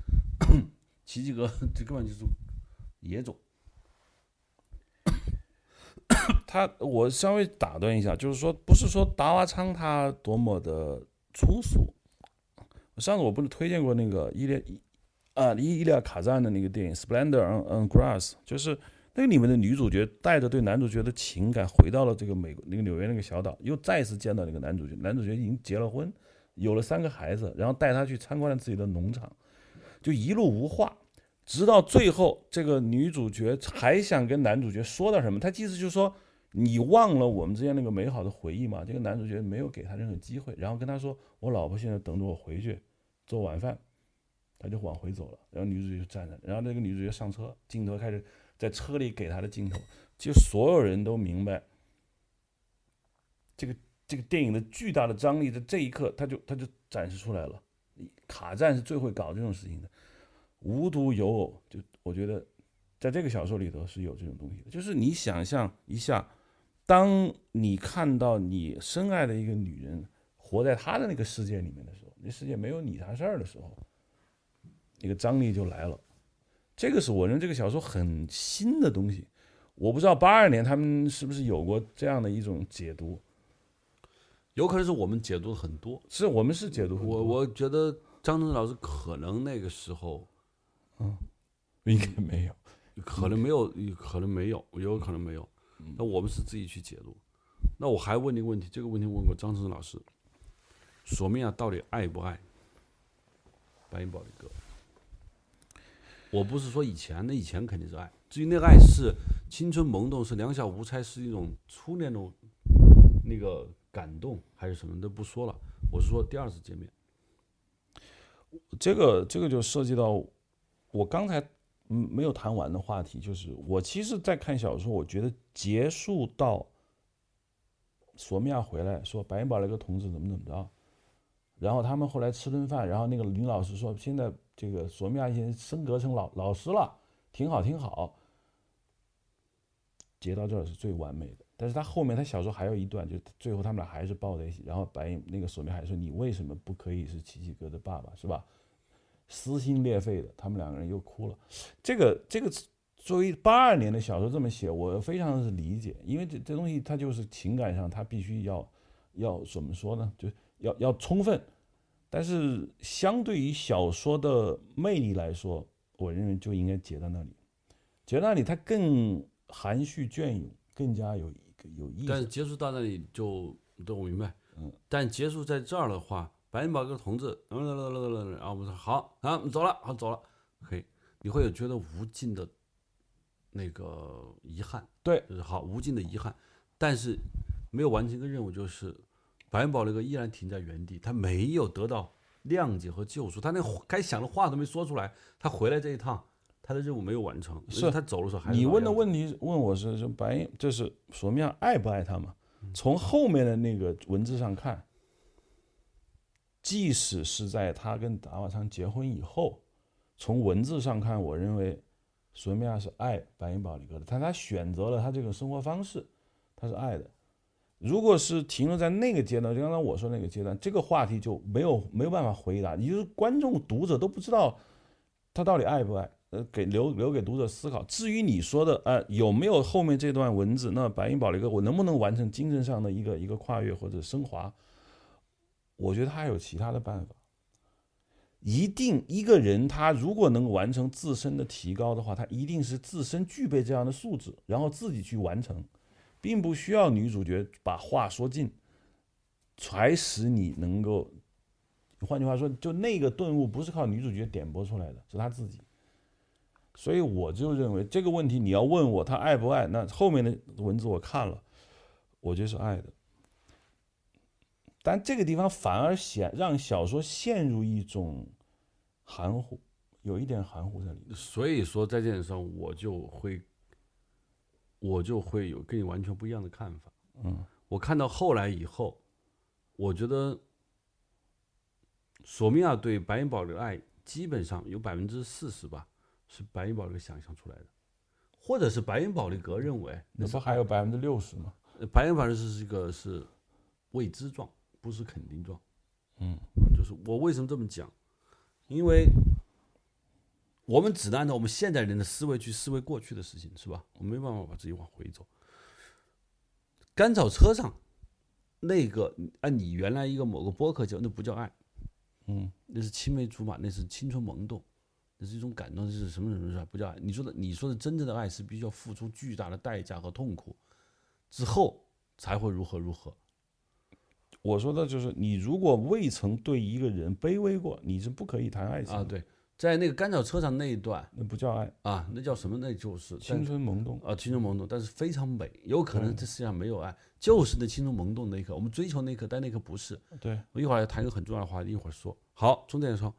<clears throat> 奇迹格这根本就是野种。他，我稍微打断一下，就是说，不是说达瓦昌他多么的粗俗。上次我不是推荐过那个伊列啊伊伊利亚卡赞的那个电影《Splendor on on Grass》，就是那个里面的女主角带着对男主角的情感回到了这个美国那个纽约那个小岛，又再次见到那个男主角，男主角已经结了婚，有了三个孩子，然后带他去参观了自己的农场，就一路无话。直到最后，这个女主角还想跟男主角说点什么，她意思就是说，你忘了我们之间那个美好的回忆吗？这个男主角没有给她任何机会，然后跟她说，我老婆现在等着我回去做晚饭，他就往回走了，然后女主角就站着，然后那个女主角上车，镜头开始在车里给他的镜头，其实所有人都明白，这个这个电影的巨大的张力在这一刻，他就他就展示出来了。卡赞是最会搞这种事情的。无独有偶，就我觉得，在这个小说里头是有这种东西的。就是你想象一下，当你看到你深爱的一个女人活在她的那个世界里面的时候，那世界没有你啥事儿的时候，那个张力就来了。这个是我认为这个小说很新的东西。我不知道八二年他们是不是有过这样的一种解读，有可能是我们解读的很多。是我们是解读很多我我觉得张晨老师可能那个时候嗯应该没有，可能没有，可能没有，有可能没有。那我们是自己去解读。那我还问你一个问题，这个问题问过张晨老师，索米亚到底爱不爱白银宝利哥？我不是说以前，那以前肯定是爱。至于那爱是青春懵懂，是两小无猜，是一种初恋的那个感动，还是什么都不说了。我是说第二次见面，这个这个就涉及到我刚才没有谈完的话题，就是我其实，在看小说，我觉得结束到索米亚回来说白银堡那个同志怎么怎么着，然后他们后来吃顿饭，然后那个女老师说现在这个索米亚现在升格成老老师了，挺好挺好。结到这儿是最完美的，但是他后面他小说还有一段，就最后他们俩还是抱在一起，然后白银那个索米亚还说你为什么不可以是奇奇哥的爸爸是吧？撕心裂肺的，他们两个人又哭了。这个这个作为八二年的小说这么写，我非常是理解，因为这这东西它就是情感上它必须要要怎么说呢？就要要充分。但是相对于小说的魅力来说，我认为就应该结在那里，结到那里它更含蓄隽永，更加有一个有意思。但是结束到那里就，对我明白。嗯，但结束在这儿的话，白银宝哥同志，然后我们说好啊，走了，好走了，可以，你会有觉得无尽的那个遗憾，对，就是好无尽的遗憾，但是没有完成一个任务，就是白银宝那个依然停在原地，他没有得到谅解和救赎，他那该想的话都没说出来，他回来这一趟，他的任务没有完成，是他走的时候还是你问的问题问我是是白银，这是索米亚爱不爱他嘛？从后面的那个文字上看，即使是在他跟达瓦昌结婚以后，从文字上看，我认为索米亚是爱白银宝利哥的，但他选择了他这个生活方式，他是爱的。如果是停留在那个阶段，就刚刚我说那个阶段，这个话题就没有没有办法回答，也就是观众读者都不知道他到底爱不爱。呃，给留留给读者思考。至于你说的，呃，有没有后面这段文字？那白银宝利哥，我能不能完成精神上的一个一个跨越或者升华？我觉得他还有其他的办法。一定一个人他如果能完成自身的提高的话，他一定是自身具备这样的素质，然后自己去完成，并不需要女主角把话说尽，才使你能够。换句话说，就那个顿悟不是靠女主角点拨出来的，是她自己。所以我就认为这个问题，你要问我他爱不爱，那后面的文字我看了，我觉得是爱的。但这个地方反而显让小说陷入一种含糊，有一点含糊在里面。所以说在这点上，我就会，我就会有跟你完全不一样的看法。嗯，我看到后来以后，我觉得索米亚对白银宝的爱基本上有百分之四十吧，是白银宝利想象出来的，或者是白银宝的格认为那不还有百分之六十吗？白银宝利是一个是未知状，不是肯定状。嗯，就是我为什么这么讲？因为我们只能按照我们现代人的思维去思维过去的事情，是吧？我没办法把自己往回走。甘草车上那个，按你原来一个某个播客叫，那不叫爱，嗯，那是青梅竹马，那是青春萌动，那是一种感动，这是什么什么什么，不叫爱。你说的，你说的真正的爱是必须要付出巨大的代价和痛苦之后才会如何如何。我说的就是，你如果未曾对一个人卑微过，你是不可以谈爱情啊。对，在那个干草车上那一段，那不叫爱啊，那叫什么？那就是青春萌动啊，青春萌动，但是非常美。有可能这世界上没有爱，就是那青春萌动那一刻，我们追求那一刻，但那一刻不是。对，我一会儿要谈一个很重要的话题，一会儿说。好，从这点说，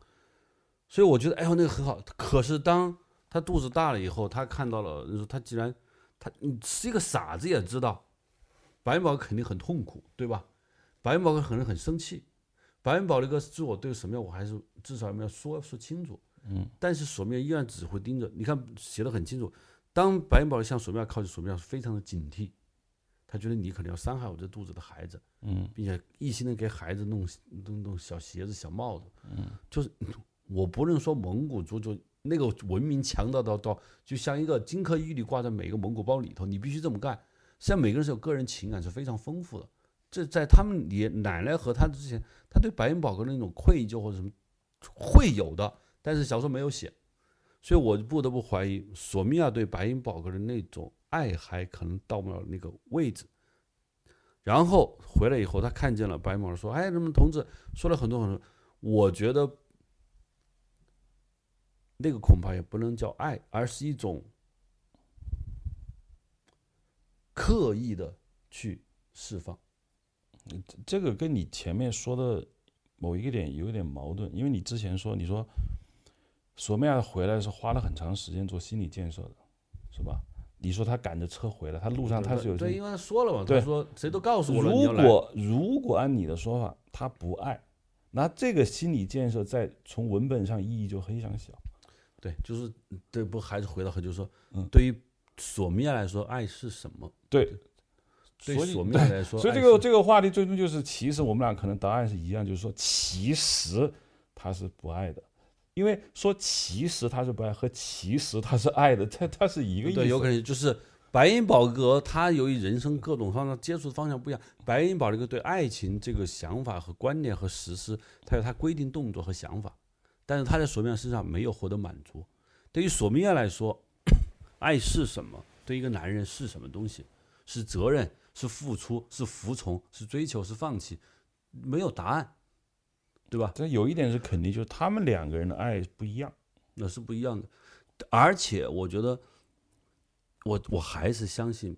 所以我觉得，哎呦，那个很好。可是当他肚子大了以后，他看到了，他既然他你是一个傻子，也知道白宝肯定很痛苦，对吧？白云宝哥可能很生气，白云宝那个自我对什么样，我还是至少要说说清楚。嗯，但是索米亚依然只会盯着。你看写的很清楚，当白云宝向索米亚靠近，索米亚是非常的警惕，他觉得你可能要伤害我这肚子的孩子，嗯，并且一心的给孩子弄弄弄小鞋子、小帽子，嗯，就是 <clears throat> 我不能说蒙古族就那个文明强大到到，就像一个金科玉律挂在每个蒙古包里头，你必须这么干。实际上每个人是有个人情感是非常丰富的。这在他们爷奶奶和他之前，他对白云宝哥那种愧疚或者什么会有的，但是小说没有写，所以我不得不怀疑索米娅对白银宝哥的那种爱还可能到不了那个位置。然后回来以后，他看见了白云宝哥说：“哎，什么同志说了很多很多。”我觉得那个恐怕也不能叫爱，而是一种刻意的去释放。这个跟你前面说的某一个点有点矛盾，因为你之前说你说索米亚回来是花了很长时间做心理建设的，是吧？你说他赶着车回来，他路上他是有对，因为他说了嘛，对他说谁都告诉我了，如果如果按你的说法，他不爱，那这个心理建设在从文本上意义就非常小。对，就是对，不还是回到就是说，嗯对于索米亚来说，爱是什么？对，对所以索米亚来说，所以这个这个话题最终就是，其实我们俩可能答案是一样，就是说，其实他是不爱的，因为说其实他是不爱和其实他是爱的，他他是一个意思。对，有可能就是白银宝格，他由于人生各种方向接触的方向不一样，白银宝格对爱情这个想法和观念和实施，他有他规定动作和想法，但是他在索米亚身上没有获得满足。对于索米亚来说，爱是什么？对一个男人是什么东西？是责任，是付出，是服从，是追求，是放弃，没有答案，对吧？但有一点是肯定，就是他们两个人的爱不一样。那是不一样的。而且我觉得，我我还是相信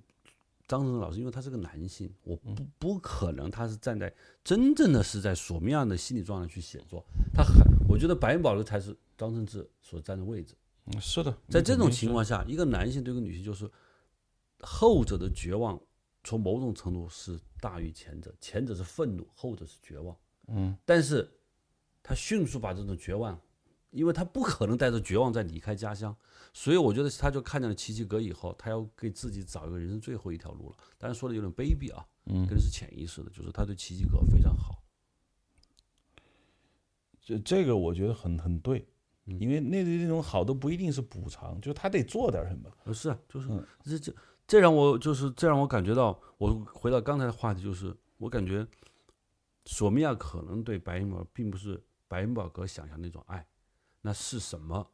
张晨老师，因为他是个男性，我不不可能他是站在真正的是在什么样的心理状态去写作。他很，我觉得白云宝的才是张承志所站的位置。嗯，是的，在这种情况下，一个男性对一个女性，就是后者的绝望，从某种程度是大于前者，前者是愤怒，后者是绝望。嗯，但是他迅速把这种绝望，因为他不可能带着绝望再离开家乡，所以我觉得他就看见了奇迹阁以后，他要给自己找一个人生最后一条路了。当然说的有点卑鄙啊，嗯可能是潜意识的，就是他对奇迹阁非常好。这这个我觉得很很对，嗯因为那那种好都不一定是补偿，就是他得做点什么。呃，是啊，就是嗯这这这让我就是这让我感觉到，我回到刚才的话题，就是我感觉索米亚可能对白云宝并不是白云宝格想象那种爱，那是什么？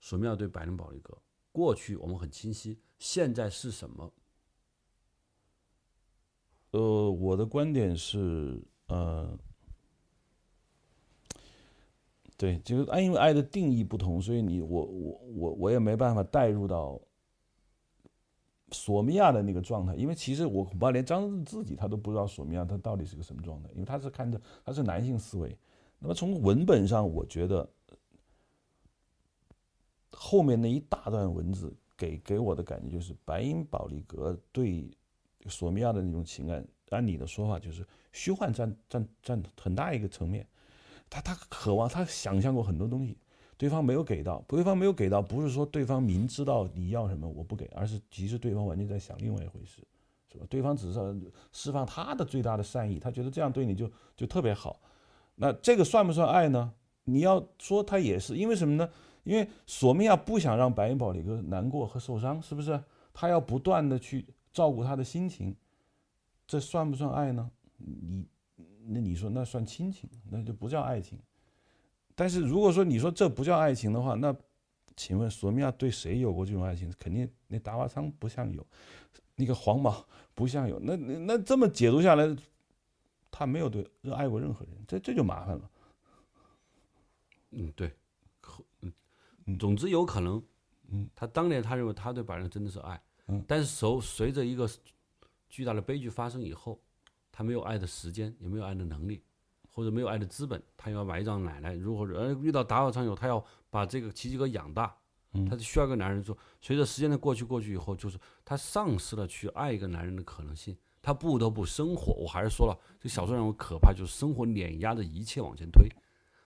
索米亚对白云宝一个过去我们很清晰，现在是什么？呃，我的观点是，呃，对，就是爱，因为爱的定义不同，所以你我我我我也没办法带入到索米亚的那个状态，因为其实我恐怕连张自己他都不知道索米亚他到底是个什么状态，因为他是看着他是男性思维。那么从文本上，我觉得后面那一大段文字给给我的感觉就是白银保利格对索米亚的那种情感，按你的说法就是虚幻占占占很大一个层面，他他渴望他想象过很多东西，对方没有给到，对方没有给到，不是说对方明知道你要什么我不给，而是其实对方完全在想另外一回事，是吧？对方只是释放他的最大的善意，他觉得这样对你就就特别好。那这个算不算爱呢？你要说他也是，因为什么呢？因为索米娅不想让白银宝里哥难过和受伤，是不是？他要不断的去照顾他的心情，这算不算爱呢？你那你说那算亲情，那就不叫爱情。但是如果说你说这不叫爱情的话，那请问索米娅对谁有过这种爱情？肯定那达瓦仓不像有，那个黄毛不像有。那那那这么解读下来，他没有对热爱过任何人，这这就麻烦了。嗯，对，嗯，总之有可能，嗯，他当年他认为他对白人真的是爱，嗯，但是随随着一个巨大的悲剧发生以后，他没有爱的时间，也没有爱的能力，或者没有爱的资本，他要埋葬奶奶。如果呃遇到打火场友，他要把这个奇迹哥养大，嗯，他就需要一个男人做。随着时间的过去，过去以后，就是他丧失了去爱一个男人的可能性，他不得不生活。我还是说了，这小说让我可怕，就是生活碾压着一切往前推。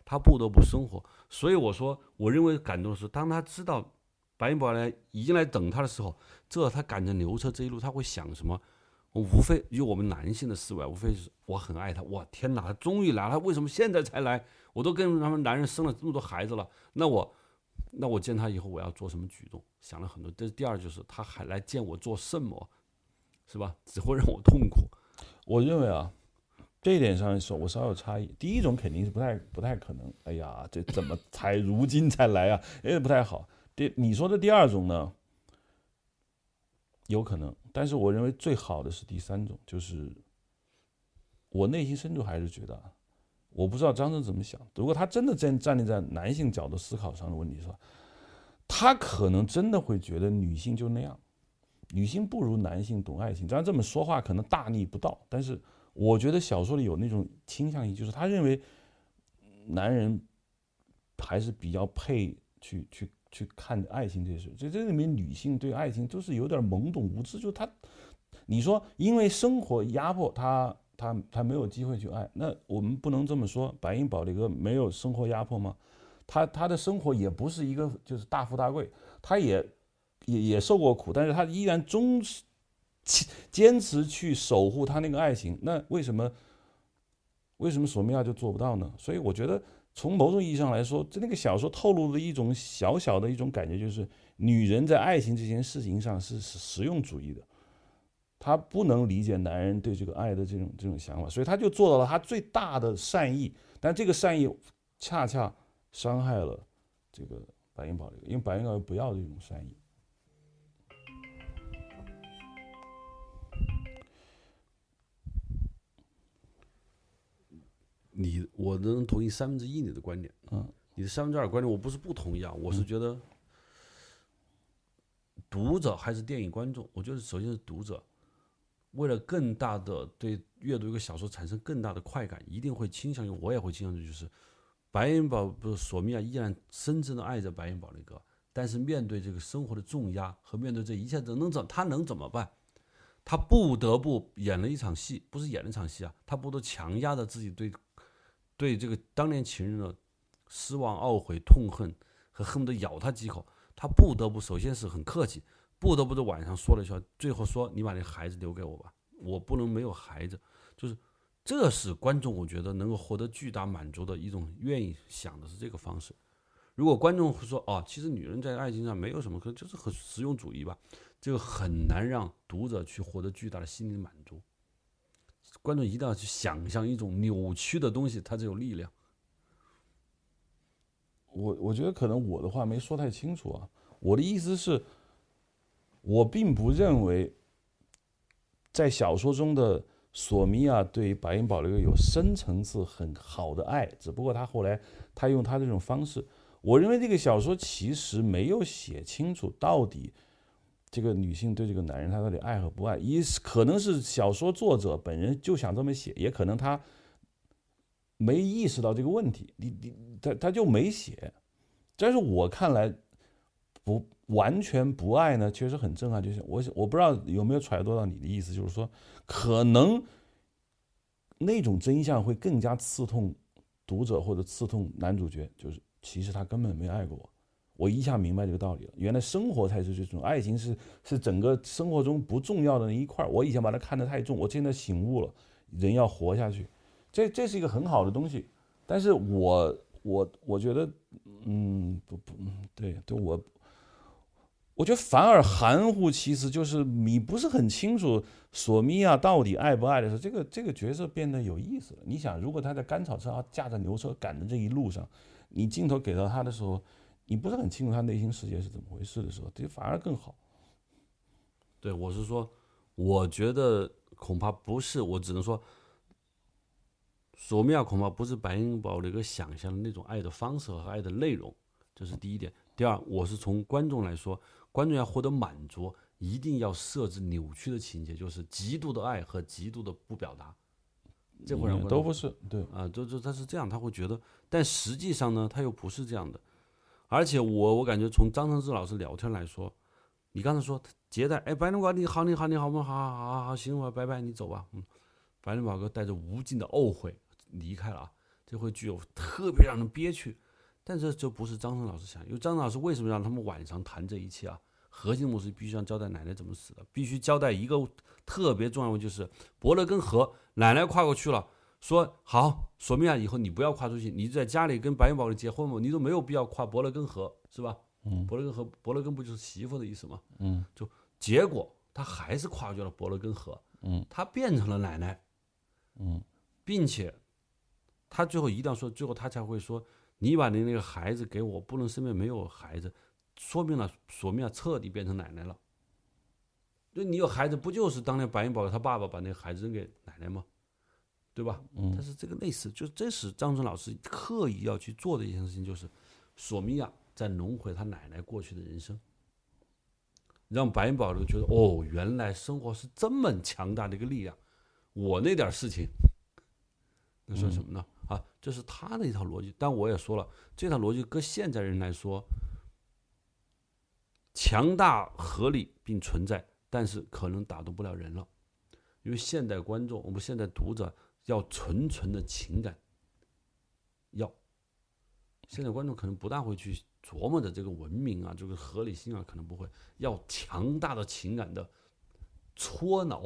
他不得不生活，所以我说，我认为感动的是，当他知道白云宝来已经来等他的时候，这他赶着牛车这一路，他会想什么？我无非以我们男性的思维，无非是我很爱他，哇天哪，他终于来了，为什么现在才来？我都跟他们男人生了这么多孩子了，那我，那我见他以后我要做什么举动？想了很多。这是第二，就是他还来见我做什么？是吧？<laughs> 只会让我痛苦。我认为啊。这一点上说，我稍有差异。第一种肯定是不太不太可能。哎呀，这怎么才如今才来啊？哎，不太好。第你说的第二种呢，有可能。但是我认为最好的是第三种，就是我内心深处还是觉得，我不知道张震怎么想。如果他真的站站立在男性角度思考上的问题，是吧？他可能真的会觉得女性就那样，女性不如男性懂爱情。这样这么说话可能大逆不道，但是。我觉得小说里有那种倾向性，就是他认为男人还是比较配去去去看爱情这些事。就这里面女性对爱情都是有点懵懂无知。就他，你说因为生活压迫他，他他没有机会去爱。那我们不能这么说，白银宝那个没有生活压迫吗？他他的生活也不是一个就是大富大贵，他也也也受过苦，但是他依然终是。坚持去守护他那个爱情，那为什么为什么索米亚就做不到呢？所以我觉得从某种意义上来说，这那个小说透露的一种小小的一种感觉，就是女人在爱情这件事情上是实用主义的，她不能理解男人对这个爱的这种这种想法，所以她就做到了她最大的善意，但这个善意恰恰伤害了这个白银宝这个，因为白银宝不要这种善意。你我能同意三分之一你的观点，嗯，你的三分之二观点我不是不同意啊，我是觉得读者还是电影观众，我觉得首先是读者，为了更大的对阅读一个小说产生更大的快感，一定会倾向于我也会倾向于就是白银宝不是索米娅依然深深的爱着白银宝那个，但是面对这个生活的重压和面对这一切，能怎他能怎么办？他不得不演了一场戏，不是演了一场戏啊，他不得强压着自己对。对这个当年情人的失望、懊悔、痛恨和恨不得咬他几口，他不得不首先是很客气，不得不在晚上说了一句话，最后说：“你把那孩子留给我吧，我不能没有孩子。”就是这是观众我觉得能够获得巨大满足的一种愿意想的是这个方式。如果观众说：“哦，其实女人在爱情上没有什么，可就是很实用主义吧。”这个很难让读者去获得巨大的心灵满足。观众一定要去想象一种扭曲的东西，它才有力量。我我觉得可能我的话没说太清楚啊。我的意思是，我并不认为在小说中的索米娅对白银宝留有深层次很好的爱，只不过他后来他用他这种方式。我认为这个小说其实没有写清楚到底。这个女性对这个男人，她到底爱和不爱？一是可能是小说作者本人就想这么写，也可能他没意识到这个问题，你你他他就没写。但是我看来，不完全不爱呢，确实很震撼。就是我我不知道有没有揣度到你的意思，就是说可能那种真相会更加刺痛读者或者刺痛男主角，就是。其实他根本没爱过我。我一下明白这个道理了，原来生活才是最重要，爱情是是整个生活中不重要的那一块。我以前把它看得太重，我现在醒悟了，人要活下去，这这是一个很好的东西。但是我我我觉得，嗯，不不，对对，我我觉得反而含糊，其实就是你不是很清楚索米娅到底爱不爱的时候，这个这个角色变得有意思了。你想，如果他在甘草车上驾着牛车赶的这一路上，你镜头给到他的时候。你不是很清楚他内心世界是怎么回事的时候，这反而更好。对，我是说，我觉得恐怕不是，我只能说，索米娅恐怕不是白银宝的一个想象的那种爱的方式和爱的内容，这是第一点。第二，我是从观众来说，观众要获得满足，一定要设置扭曲的情节，就是极度的爱和极度的不表达，这会让都不是对啊，就就他是这样，他会觉得，但实际上呢，他又不是这样的。而且我我感觉从张承志老师聊天来说，你刚才说接待，哎，白灵宝你好你好你好吗？好好好好行，我拜拜，你走吧。嗯，白灵宝哥带着无尽的懊悔离开了啊，这会具有特别让人憋屈。但这就不是张成老师想，因为张老师为什么让他们晚上谈这一切啊？核心目的必须要交代奶奶怎么死的，必须交代一个特别重要的，就是伯乐跟河奶奶跨过去了。说好，索米亚以后你不要跨出去，你在家里跟白云宝结婚嘛，你都没有必要跨伯乐根河，是吧？嗯，伯乐根河，伯乐根不就是媳妇的意思吗？嗯，就结果他还是跨越了伯乐根河，嗯，他变成了奶奶，嗯，并且他最后一定要说，最后他才会说，你把你那个孩子给我，不能身边没有孩子，说明了索米亚彻底变成奶奶了。就你有孩子，不就是当年白云宝他爸爸把那个孩子扔给奶奶吗？对吧？嗯，但是这个类似，就这是张春老师刻意要去做的一件事情，就是索米娅在轮回他奶奶过去的人生，让白云宝就觉得哦，原来生活是这么强大的一个力量。我那点事情，那算什么呢？啊，这是他的一套逻辑。但我也说了，这套逻辑搁现在人来说，强大、合理并存在，但是可能打动不了人了，因为现代观众，我们现在读者。要纯纯的情感，要。现在观众可能不大会去琢磨的这个文明啊，这个合理性啊，可能不会。要强大的情感的搓挠，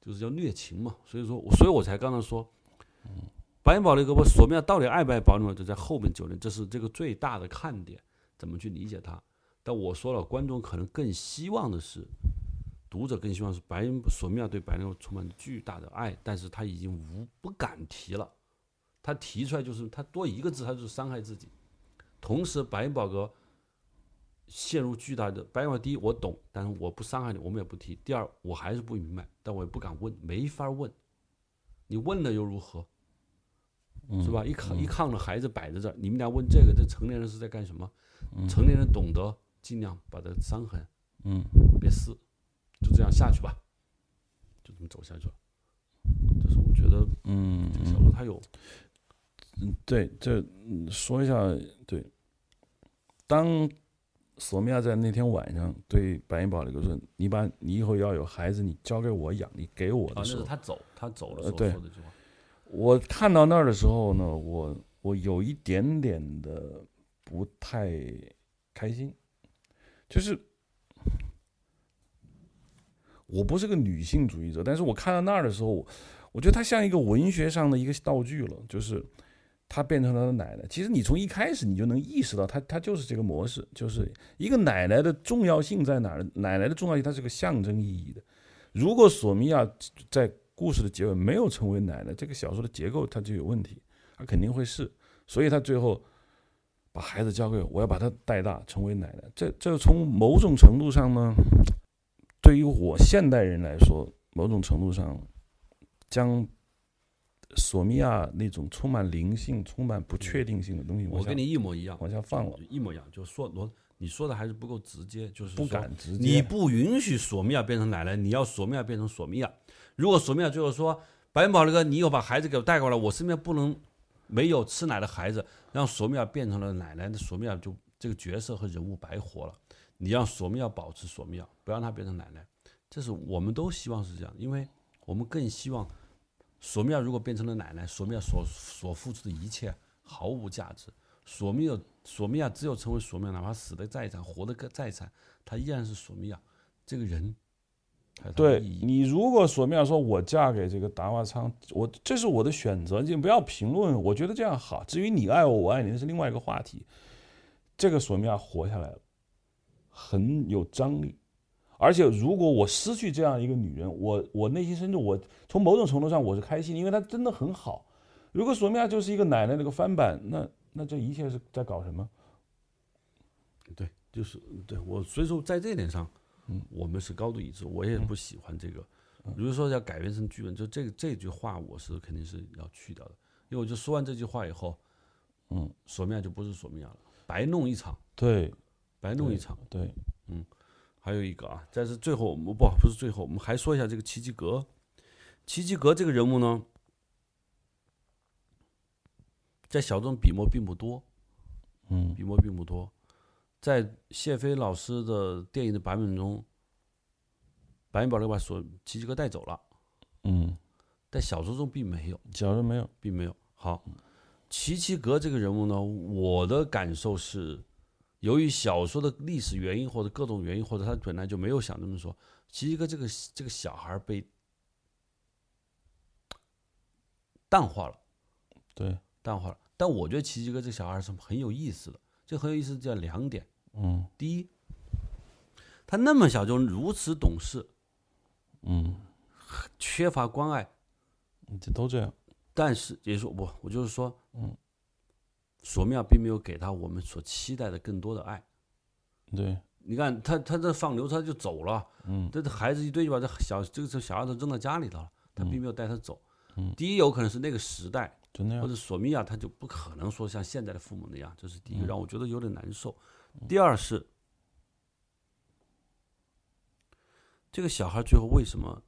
就是叫虐情嘛。所以说，所以我才刚才说，白云宝那个不索米娅到底爱不爱保姆，就在后面九年，这是这个最大的看点，怎么去理解它？但我说了，观众可能更希望的是。读者更希望是白索米娅对白灵充满巨大的爱，但是他已经无不敢提了。他提出来就是他多一个字，他就是伤害自己。同时，白云宝格陷入巨大的白云宝第一我懂，但是我不伤害你，我们也不提。第二，我还是不明白，但我也不敢问，没法问。你问了又如何？是吧？一抗一抗的孩子摆在这儿，你们俩问这个，这成年人是在干什么？成年人懂得尽量把这伤痕，嗯，别撕。就这样下去吧，就这么走下去了。就是我觉得，嗯，小罗他有，嗯，对，这说一下，对，当索米娅在那天晚上对白银宝那个说：“你把你以后要有孩子，你交给我养，你给我的时候。”他走，他走了，对，说的句话。我看到那儿的时候呢，我我有一点点的不太开心，就是。我不是个女性主义者，但是我看到那儿的时候，我觉得它像一个文学上的一个道具了，就是她变成了奶奶。其实你从一开始你就能意识到，她她就是这个模式，就是一个奶奶的重要性在哪儿？奶奶的重要性，它是个象征意义的。如果索米娅在故事的结尾没有成为奶奶，这个小说的结构它就有问题，它肯定会是。所以她最后把孩子交给我，我要把她带大，成为奶奶。这这从某种程度上呢？对于我现代人来说，某种程度上，将索米亚那种充满灵性、充满不确定性的东西，我跟你一模一样，往下放了，一模一样。就说罗，你说的还是不够直接，就是不敢直接。你不允许索米亚变成奶奶，你要索米亚变成索米亚。如果索米亚最后说：“白云宝那个，你有把孩子给我带过来，我身边不能没有吃奶的孩子。”让索米亚变成了奶奶，那索米亚就这个角色和人物白活了。你让索米娅保持索米娅，不让她变成奶奶，这是我们都希望是这样，因为我们更希望索米娅如果变成了奶奶，索米娅所所付出的一切毫无价值，索米尔索米亚只有成为索米亚，哪怕死的再惨，活的再惨，他依然是索米亚这个人。对你，如果索米亚说我嫁给这个达瓦仓，我这是我的选择，你不要评论，我觉得这样好。至于你爱我，我爱你，那是另外一个话题。这个索米亚活下来了，很有张力。而且，如果我失去这样一个女人，我我内心深处，我从某种程度上我是开心，因为她真的很好。如果索米亚就是一个奶奶那个翻版，那那这一切是在搞什么？对，就是对我，所以说在这点上。嗯我们是高度一致，我也不喜欢这个。比如说要改编成剧本，就这个这句话，我是肯定是要去掉的。因为我就说完这句话以后，嗯，索米亚就不是索米亚了，白弄一场。对，白弄一场。对，嗯，还有一个啊，但是最后我们不不是最后，我们还说一下这个齐吉格。齐吉格这个人物呢，在小众笔墨并不多，嗯，笔墨并不多。在谢飞老师的电影的版本中，白云宝就把所齐吉格带走了，嗯，在小说中并没有，小说没有，并没有。好，齐齐格这个人物呢，我的感受是，由于小说的历史原因或者各种原因，或者他本来就没有想这么说，齐齐格这个这个小孩被淡化了，对，淡化了。但我觉得齐齐格这个小孩是很有意思的，这很有意思，叫两点。嗯，第一，他那么小就如此懂事，嗯，缺乏关爱，这都这样。但是也说不，我就是说，嗯，索米亚并没有给他我们所期待的更多的爱。对，你看他他这放牛他就走了，嗯，这孩子一堆就把这小这个小丫头扔到家里头了，他并没有带他走。嗯，第一有可能是那个时代，就那样，或者索米亚他就不可能说像现在的父母那样，这是第一个让我觉得有点难受。第二是，这个小孩最后为什么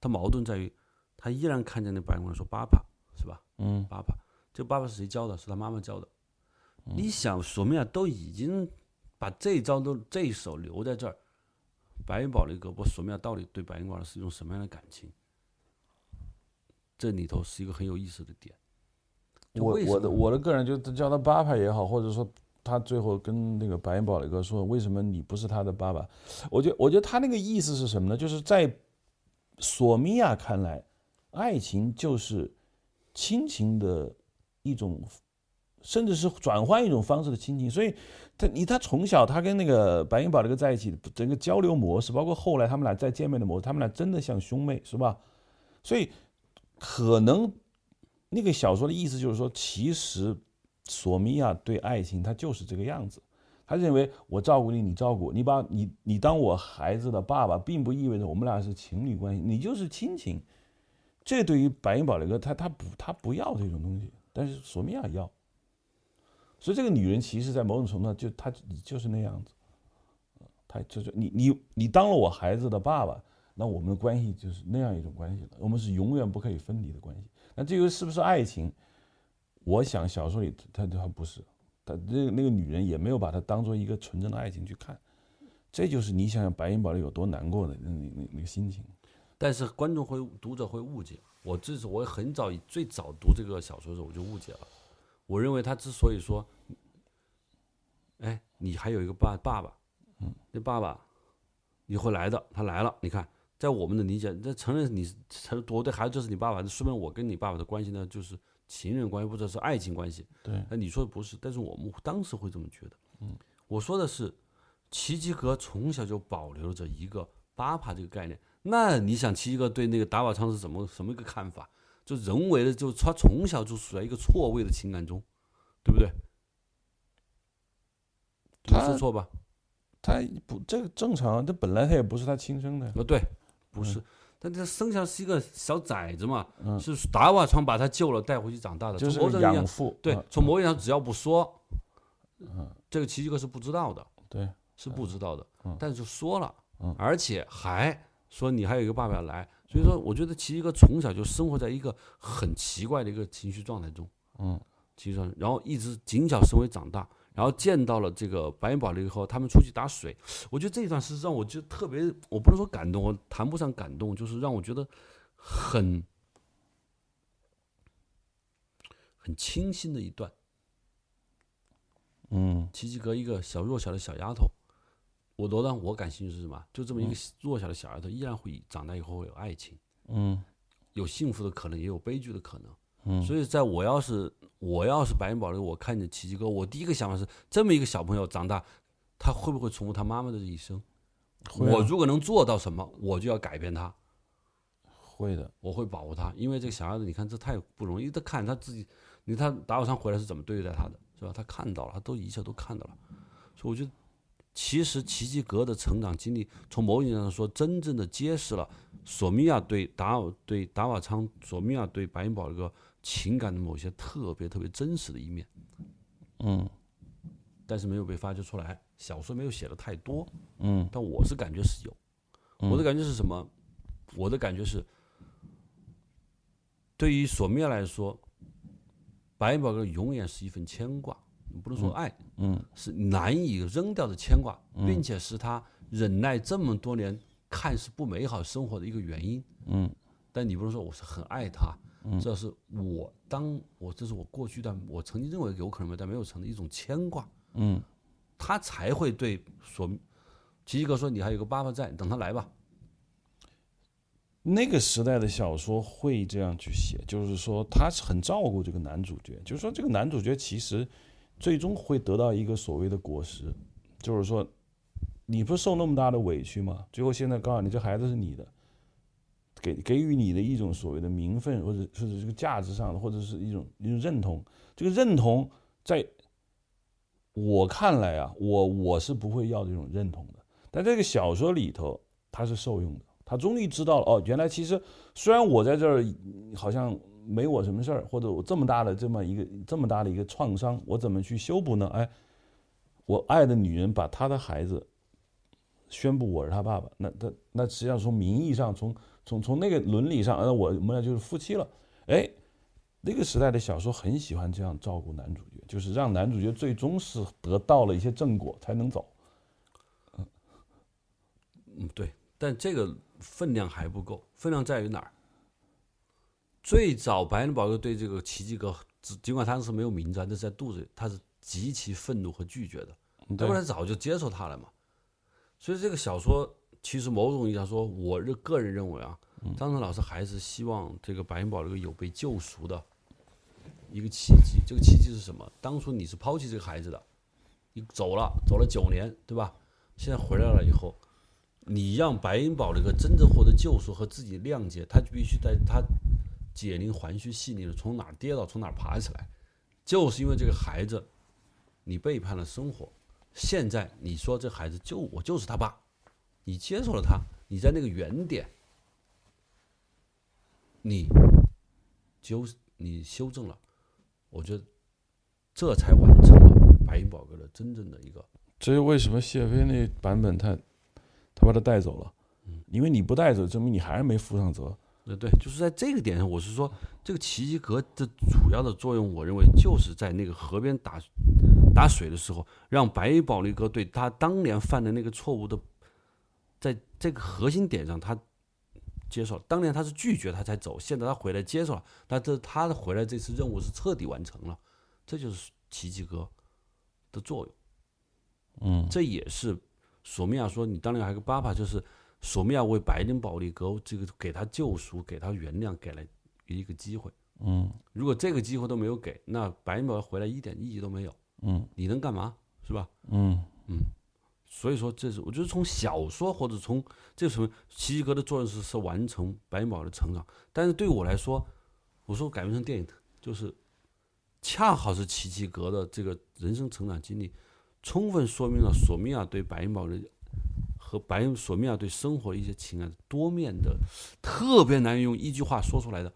他矛盾在于，他依然看见那白光说“爸爸”是吧？嗯，爸爸，这爸爸是谁教的？是他妈妈教的。你想，索米亚都已经把这一招都这一手留在这儿，白云宝那个，我索米亚到底对白云宝是一种什么样的感情？这里头是一个很有意思的点。我我的我的个人就叫他爸爸也好，或者说。他最后跟那个白云宝雷哥说：“为什么你不是他的爸爸？”我觉得，我觉得他那个意思是什么呢？就是在索米娅看来，爱情就是亲情的一种，甚至是转换一种方式的亲情。所以，他你他从小他跟那个白云宝这个在一起，整个交流模式，包括后来他们俩再见面的模式，他们俩真的像兄妹，是吧？所以，可能那个小说的意思就是说，其实。索米娅对爱情，她就是这个样子。她认为我照顾你，你照顾你，把你你当我孩子的爸爸，并不意味着我们俩是情侣关系，你就是亲情。这对于白银宝雷哥，他他不他不要这种东西，但是索米娅要。所以这个女人其实，在某种程度上，就她就是那样子。她就是你你你当了我孩子的爸爸，那我们的关系就是那样一种关系了，我们是永远不可以分离的关系。那这个是不是爱情？我想小说里他他不是，他那那个女人也没有把他当做一个纯真的爱情去看，这就是你想想白银堡里有多难过的那那那个心情。但是观众会读者会误解我，这是我很早最早读这个小说的时候我就误解了。我认为他之所以说，哎，你还有一个爸爸爸，嗯，那爸爸你会来的，他来了。你看，在我们的理解，这承认你承我对孩子就是你爸爸，说明我跟你爸爸的关系呢就是。情人关系或者是爱情关系，对，那你说的不是，但是我们当时会这么觉得。嗯，我说的是，齐吉格从小就保留着一个巴帕这个概念。那你想，齐吉格对那个达瓦仓是怎么什么一个看法？就人为的，就他从小就处在一个错位的情感中，对不对？不是错吧？他不，这个正常，这本来他也不是他亲生的。呃，对，不是。但他生下是一个小崽子嘛，嗯，是达瓦仓把他救了带回去长大的，就是养父。对，从某一上只要不说，嗯，这个奇迹哥是不知道的，对，是不知道的，嗯，但是就说了，嗯，而且还说你还有一个爸爸要来，所以说我觉得奇迹哥从小就生活在一个很奇怪的一个情绪状态中，嗯，情绪状态，然后一直谨小慎微长大。然后见到了这个白云宝了以后，他们出去打水。我觉得这一段是让我就特别，我不能说感动，我谈不上感动，就是让我觉得很很清新的一段。嗯奇迹阁一个小弱小的小丫头，我多让我感兴趣是什么？就这么一个弱小的小丫头，依然会长大以后会有爱情，嗯有幸福的可能，也有悲剧的可能。嗯所以在我要是我要是白云宝这个，我看见奇迹哥，我第一个想法是，这么一个小朋友长大，他会不会重复他妈妈的这一生？会啊我如果能做到什么，我就要改变他，会的，我会保护他，因为这个小孩子，你看这太不容易，他看他自己，你看他打火伤回来是怎么对待他的，是吧？他看到了，他都一切都看到了，所以我觉得，其实奇迹格的成长经历，从某种意义上说，真正的揭示了索米亚对达尔对达瓦昌、索米亚对白银宝这个情感的某些特别特别真实的一面，嗯。但是没有被发掘出来，小说没有写的太多，嗯。但我是感觉是有，我的感觉是什么？我的感觉是，对于索米亚来说，白宝哥永远是一份牵挂，你不能说爱，嗯是难以扔掉的牵挂，并且是他忍耐这么多年看似不美好生活的一个原因。嗯但你不能说我是很爱他，这是我当我这是我过去但我曾经认为有可能没但没有成的一种牵挂。嗯他才会对所奇奇哥说：“你还有个爸爸在，等他来吧。那个时代的小说会这样去写，就是说他是很照顾这个男主角，就是说这个男主角其实最终会得到一个所谓的果实，就是说你不受那么大的委屈吗？最后现在告诉你这孩子是你的，给给予你的一种所谓的名分或者或者这个价值上的，或者是一种一种认同，这个认同在我看来啊，我我是不会要这种认同的，但这个小说里头他是受用的。他终于知道了哦，原来其实虽然我在这儿好像没我什么事儿，或者我这么大的这么一个这么大的一个创伤，我怎么去修补呢？哎，我爱的女人把她的孩子宣布我是她爸爸，那那那实际上从名义上，从从从那个伦理上，呃，我我们俩就是夫妻了。哎，那个时代的小说很喜欢这样照顾男主角，就是让男主角最终是得到了一些正果才能走。”嗯，对，但这个分量还不够，分量在于哪儿？最早白人宝哥对这个奇迹哥，只尽管他是没有名字，但是在肚子里他是极其愤怒和拒绝的，要对不然早就接受他了嘛。所以这个小说其实某种意义上说，我认个人认为啊，张晨老师还是希望这个白银宝这个有被救赎的一个契机。这个契机是什么？当初你是抛弃这个孩子的，你走了，走了九年，对吧？现在回来了以后，你让白银宝这个真正获得救赎和自己谅解，他就必须在他解铃还须系铃人，从哪跌倒从哪爬起来，就是因为这个孩子，你背叛了生活。现在你说这孩子就我就是他爸，你接受了他，你在那个原点，你纠你修正了，我觉得这才完成了白银宝哥的真正的一个这是为什么谢飞那版本他他把他带走了？因为你不带走，证明你还是没负上责。呃，对，就是在这个点上，我是说，这个奇迹阁的主要的作用，我认为就是在那个河边打打水的时候，让白宝利哥对他当年犯的那个错误的，在这个核心点上，他接受了。当年他是拒绝他才走，现在他回来接受了，但这他的回来这次任务是彻底完成了，这就是奇迹阁的作用。嗯这也是索米亚说你当年还有个爸爸，就是索米娅为白灵宝利格这个给他救赎、给他原谅，给了一个机会。嗯如果这个机会都没有给，那白灵宝回来一点意义都没有。嗯你能干嘛？是吧？嗯所以说，这是我觉得从小说或者从这什么奇迹阁的作用是是完成白灵宝的成长，但是对我来说，我说改编成电影，就是恰好是奇迹格的这个人生成长经历，充分说明了索米娅对白银宝的和白索米娅对生活一些情感多面的，特别难以用一句话说出来的。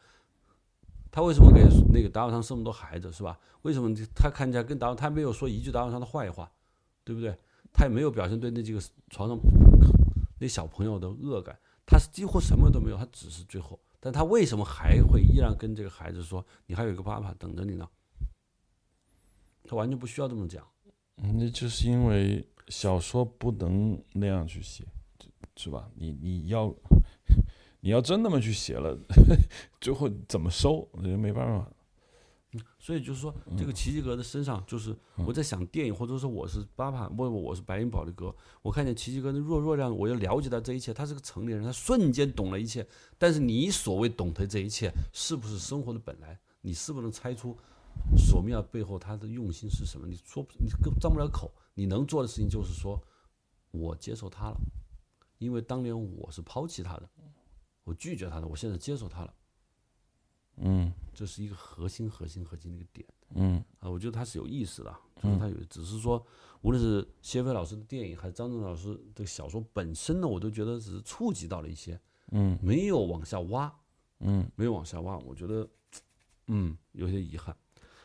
他为什么给那个达瓦桑生那么多孩子，是吧？为什么他看起来跟达瓦他没有说一句达瓦桑的坏话，对不对？他也没有表现对那几个床上那小朋友的恶感，他几乎什么都没有，他只是最后，但他为什么还会依然跟这个孩子说：“你还有一个爸爸等着你呢？”他完全不需要这么讲。那就是因为小说不能那样去写，是吧？你你要你要真那么去写了，<laughs> 最后怎么收，这没办法。所以就是说，这个奇迹哥的身上，就是我在想电影，或者说我是巴帕，不，我是白银宝的哥，我看见奇迹哥的弱弱亮，我就了解到这一切。他是个成年人，他瞬间懂了一切。但是你所谓懂得这一切，是不是生活的本来？你是不是能猜出索米娅背后他的用心是什么？你说你张不了口，你能做的事情就是说，我接受他了，因为当年我是抛弃他的，我拒绝他的，我现在接受他了。嗯这是一个核心、核心、核心的一个点嗯啊！我觉得他是有意思的，就是他有，只是说，无论是谢飞老师的电影，还是张震老师的小说本身呢，我都觉得只是触及到了一些，嗯没有往下挖，嗯没有往下挖，我觉得，嗯，有些遗憾。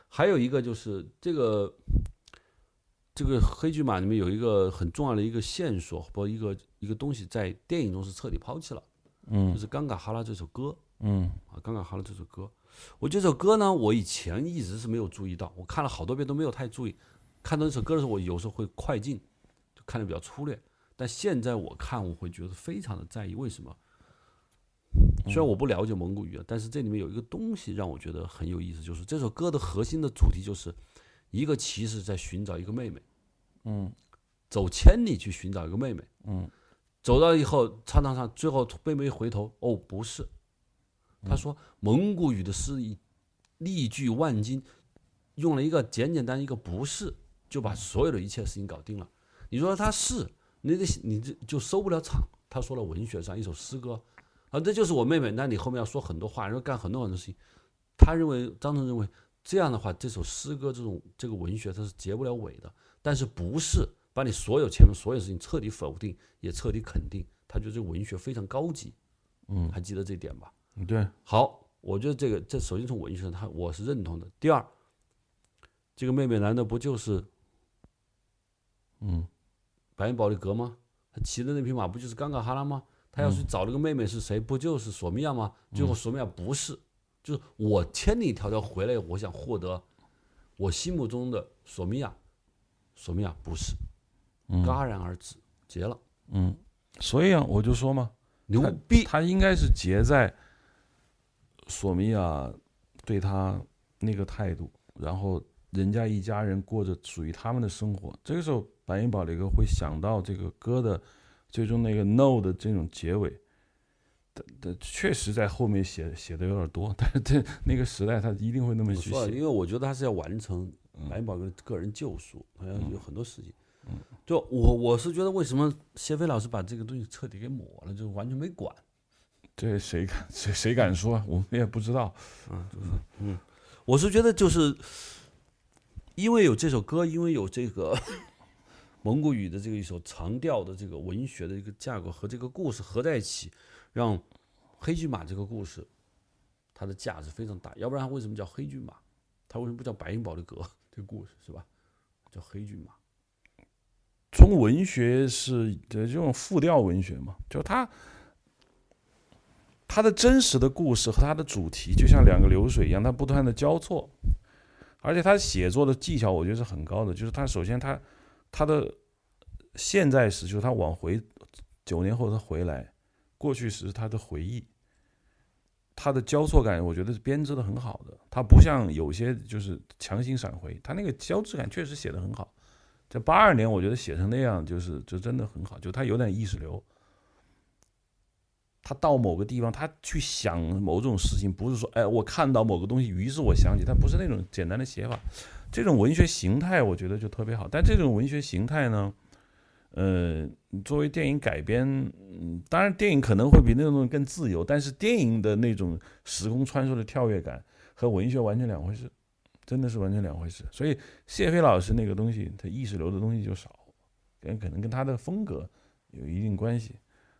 还有一个就是这个这个黑骏马里面有一个很重要的一个线索或一个一个东西，在电影中是彻底抛弃了，嗯就嗯是《冈嘎哈拉》这首歌。嗯啊，冈嘎哈拉这首歌，我这首歌呢，我以前一直是没有注意到，我看了好多遍都没有太注意。看到这首歌的时候，我有时候会快进，就看的比较粗略。但现在我看，我会觉得非常的在意。为什么？虽然我不了解蒙古语啊，但是这里面有一个东西让我觉得很有意思，就是这首歌的核心的主题就是一个骑士在寻找一个妹妹，嗯走千里去寻找一个妹妹，嗯走到以后，唱唱唱，最后妹妹一回头，哦，不是，他说蒙古语的诗意例句万金，用了一个简简单一个不是，就把所有的一切事情搞定了。你说他是，你得你这就收不了场。他说了文学上一首诗歌，啊，这就是我妹妹。那你后面要说很多话，然后干很多很多事情。他认为张成认为这样的话，这首诗歌这种这个文学它是结不了尾的。但是不是把你所有前面所有事情彻底否定，也彻底肯定？他觉得这个文学非常高级，嗯还记得这点吧？对好，我觉得这个这首先从文学上，他我是认同的。第二，这个妹妹难道不就是嗯白银宝的格吗？他骑的那匹马不就是冈嘎哈拉吗？他要去找那个妹妹是谁？不就是索米娅吗？最后索米娅不是，就是我千里迢迢回来，我想获得我心目中的索米亚，索米亚不是，戛然而止，结了，嗯，所以啊，我就说嘛，牛逼！他应该是结在索米亚对他那个态度，然后人家一家人过着属于他们的生活。这个时候，白银宝雷哥会想到这个歌的最终那个 no 的这种结尾。的的确实在后面写写的有点多，但是这那个时代他一定会那么去写。因为我觉得他是要完成白银宝的个人救赎，好像有很多事情。就我我是觉得，为什么谢飞老师把这个东西彻底给抹了，就完全没管。这谁敢谁谁敢说？我们也不知道。嗯嗯我是觉得，就是因为有这首歌，因为有这个蒙古语的这个一首长调的这个文学的一个架构和这个故事合在一起，让黑骏马这个故事它的价值非常大。要不然它为什么叫黑骏马？它为什么不叫白银宝的格？<laughs> 这个故事是吧？叫黑骏马。从文学是的这种复调文学嘛，就它它的真实的故事和它的主题就像两个流水一样，它不断的交错，而且他写作的技巧我觉得是很高的，就是他首先他他的现在时就是他往回九年后他回来，过去时他的回忆，他的交错感我觉得是编织的很好的，他不像有些就是强行闪回，他那个交织感确实写的很好。在八二年，我觉得写成那样，就是就真的很好，就他有点意识流。他到某个地方，他去想某种事情，不是说，哎，我看到某个东西，于是我想起，他不是那种简单的写法。这种文学形态，我觉得就特别好。但这种文学形态呢，呃，作为电影改编，嗯，当然电影可能会比那种更自由，但是电影的那种时空穿梭的跳跃感和文学完全两回事。真的是完全两回事。所以谢飞老师那个东西，他意识流的东西就少，跟可能跟他的风格有一定关系。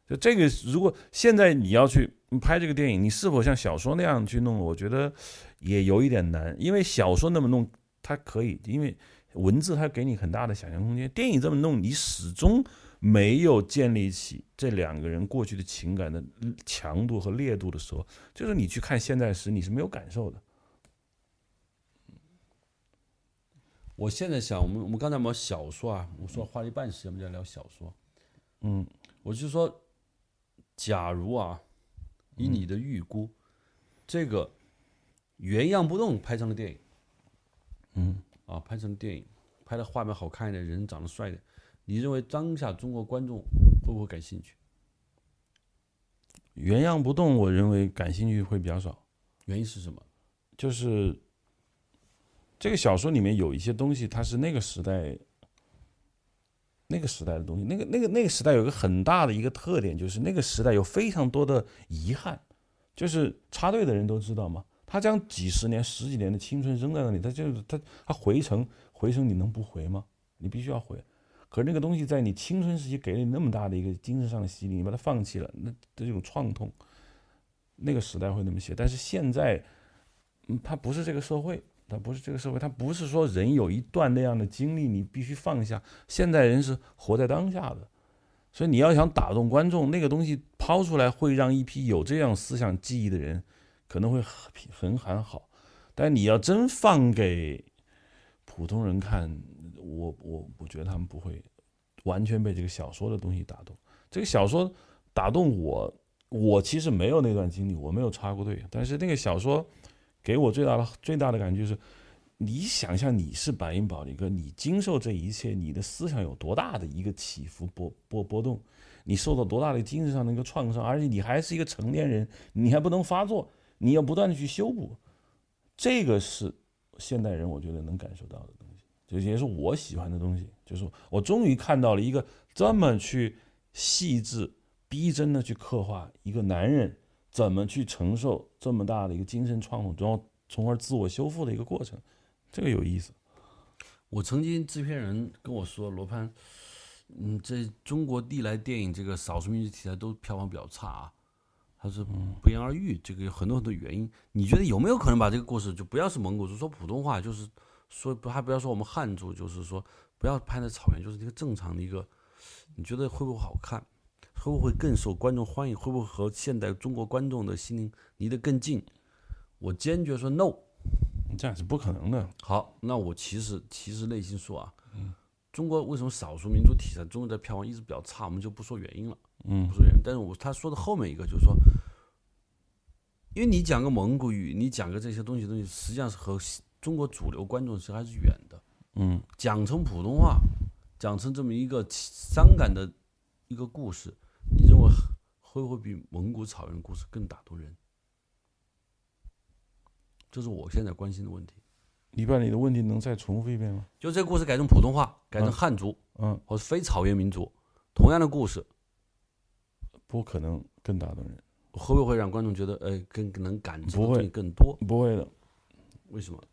就这个，如果现在你要去拍这个电影，你是否像小说那样去弄？我觉得也有一点难，因为小说那么弄，它可以，因为文字它给你很大的想象空间。电影这么弄，你始终没有建立起这两个人过去的情感的强度和烈度的时候，就是你去看现在时，你是没有感受的。我现在想，我们我们刚才我们小说啊，我说花了一半时间，我们在聊小说。嗯我就说，假如啊，以你的预估，这个原样不动拍成了电影，嗯，啊，拍成电影，拍的画面好看一点，人长得帅一点，你认为当下中国观众会不会感兴趣？原样不动，我认为感兴趣会比较少。原因是什么？就是这个小说里面有一些东西，它是那个时代、那个时代的东西。那个、那个、那个时代有一个很大的一个特点，就是那个时代有非常多的遗憾。就是插队的人都知道嘛，他将几十年、十几年的青春扔在那里，他就是他他回城回城，你能不回吗？你必须要回。可是那个东西在你青春时期给了你那么大的一个精神上的洗礼，你把它放弃了，那这种创痛，那个时代会那么写。但是现在，嗯，它不是这个社会，它不是这个社会，它不是说人有一段那样的经历你必须放下。现在人是活在当下的，所以你要想打动观众，那个东西抛出来会让一批有这样思想记忆的人可能会很很很好。但你要真放给普通人看，我我我觉得他们不会完全被这个小说的东西打动。这个小说打动我，我其实没有那段经历，我没有插过队。但是那个小说给我最大的最大的感觉就是，你想象你是白银宝一个，你经受这一切，你的思想有多大的一个起伏波波波动，你受到多大的精神上的一个创伤，而且你还是一个成年人，你还不能发作，你要不断的去修补，这个是现代人我觉得能感受到的东西。这也是我喜欢的东西，就是我终于看到了一个这么去细致、逼真的去刻画一个男人怎么去承受这么大的一个精神创痛，然后从而自我修复的一个过程，这个有意思。我曾经制片人跟我说，罗攀，嗯，这中国历来电影这个少数民族题材都票房比较差啊。他是不言而喻，这个有很多很多原因。你觉得有没有可能把这个故事就不要是蒙古族，说普通话，就是说不还不要说我们汉族，就是说不要拍在草原，就是一个正常的一个，你觉得会不会好看？会不会更受观众欢迎？会不会和现代中国观众的心灵离得更近？我坚决说 no。这样是不可能的。好，那我其实其实内心说啊，中国为什么少数民族题材中国的票房一直比较差？我们就不说原因了，嗯不是原因。但是我他说的后面一个就是说，因为你讲个蒙古语，你讲个这些东西东西，实际上是和中国主流观众是还是远的。嗯讲成普通话，讲成这么一个伤感的一个故事，你认为会不会比蒙古草原故事更打动人？这是我现在关心的问题。你把你的问题能再重复一遍吗？就这个故事改成普通话，改成汉族，嗯，或者非草原民族，同样的故事，不可能更打动人，会不会让观众觉得，呃，更能感受不会更多？不会的。为什么？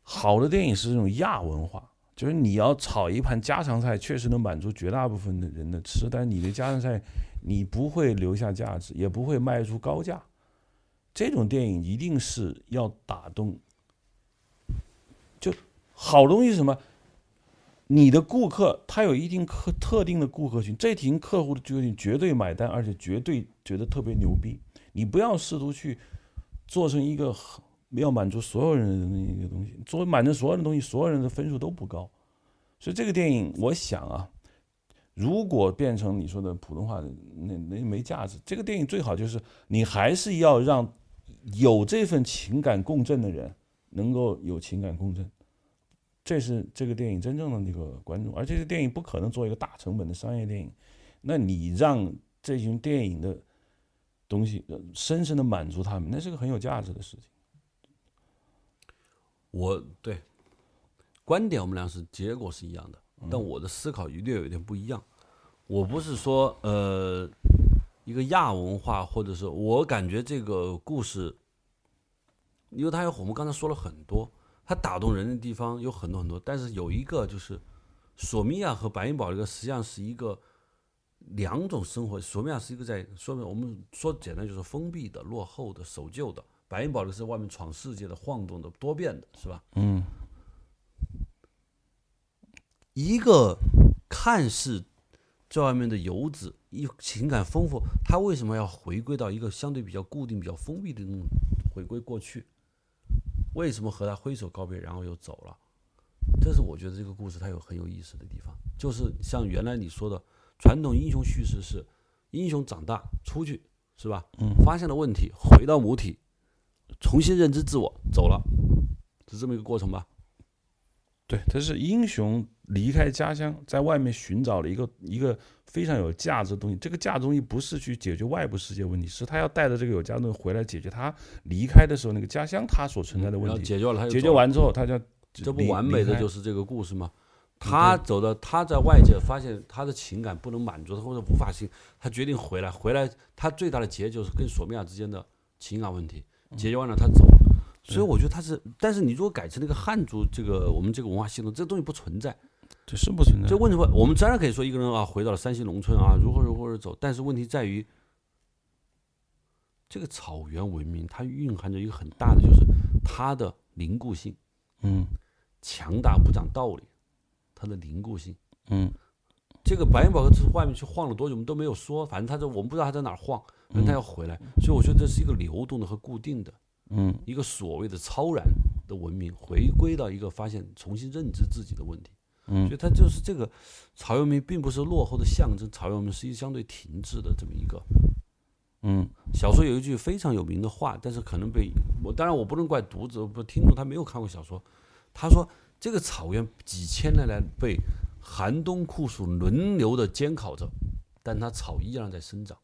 好的电影是这种亚文化，就是你要炒一盘家常菜，确实能满足绝大部分的人的吃，但你的家常菜你不会留下价值，也不会卖出高价。这种电影一定是要打动，就好东西是什么？你的顾客他有一定客特定的顾客群，这群客户的决定绝对买单，而且绝对觉得特别牛逼。你不要试图去做成一个很要满足所有人的那个东西，做满足所有人的东西，所有人的分数都不高。所以这个电影，我想啊，如果变成你说的普通话，那那没价值。这个电影最好就是你还是要让有这份情感共振的人能够有情感共振，这是这个电影真正的那个观众。而这个电影不可能做一个大成本的商业电影，那你让这群电影的东西呃深深的满足他们，那是个很有价值的事情。我对观点我们俩是结果是一样的，但我的思考略有点不一样。我不是说呃一个亚文化，或者是我感觉这个故事，因为它有我们刚才说了很多，它打动人的地方有很多很多，但是有一个就是索米亚和白银堡这个实际上是一个两种生活。索米亚是一个在说明我们说简单就是封闭的、落后的、守旧的。白银堡这个是外面闯世界的、晃动的、多变的，是吧？嗯一个看似在外面的游子，一情感丰富，他为什么要回归到一个相对比较固定、比较封闭的那种回归过去？为什么和他挥手告别，然后又走了？这是我觉得这个故事它有很有意思的地方，就是像原来你说的传统英雄叙事是英雄长大出去是吧？嗯，发现了问题，回到母体，重新认知自我，走了。是这么一个过程吧？对，他是英雄离开家乡，在外面寻找了一个一个非常有价值的东西。这个价值东西不是去解决外部世界问题，是他要带着这个有价值东西回来解决他离开的时候那个家乡他所存在的问题。解决了他解决完之后，他就这不完美的就是这个故事吗？他走到他在外界发现他的情感不能满足他或者无法性，他决定回来。回来他最大的结就是跟索米亚之间的情感问题解决完了，他走。所以我觉得他是，但是你如果改成那个汉族这个我们这个文化系统，这东西不存在。这是不存在这。问题不，我们当然可以说一个人啊回到了山西农村啊，如何如何而走，但是问题在于，这个草原文明它蕴含着一个很大的，就是它的凝固性。嗯强大不讲道理，它的凝固性。嗯这个白云宝盒是外面去晃了多久，我们都没有说，反正他在我们不知道他在哪儿晃，反正他要回来，所以我觉得这是一个流动的和固定的，嗯一个所谓的超然的文明，回归到一个发现重新认知自己的问题。嗯所以它就是这个草原文明并不是落后的象征，草原文明是一个相对停滞的这么一个。嗯小说有一句非常有名的话，但是可能被我当然我不能怪读者不听众他没有看过小说，他说这个草原几千年来被寒冬酷暑轮流的煎烤着，但它草依然在生长。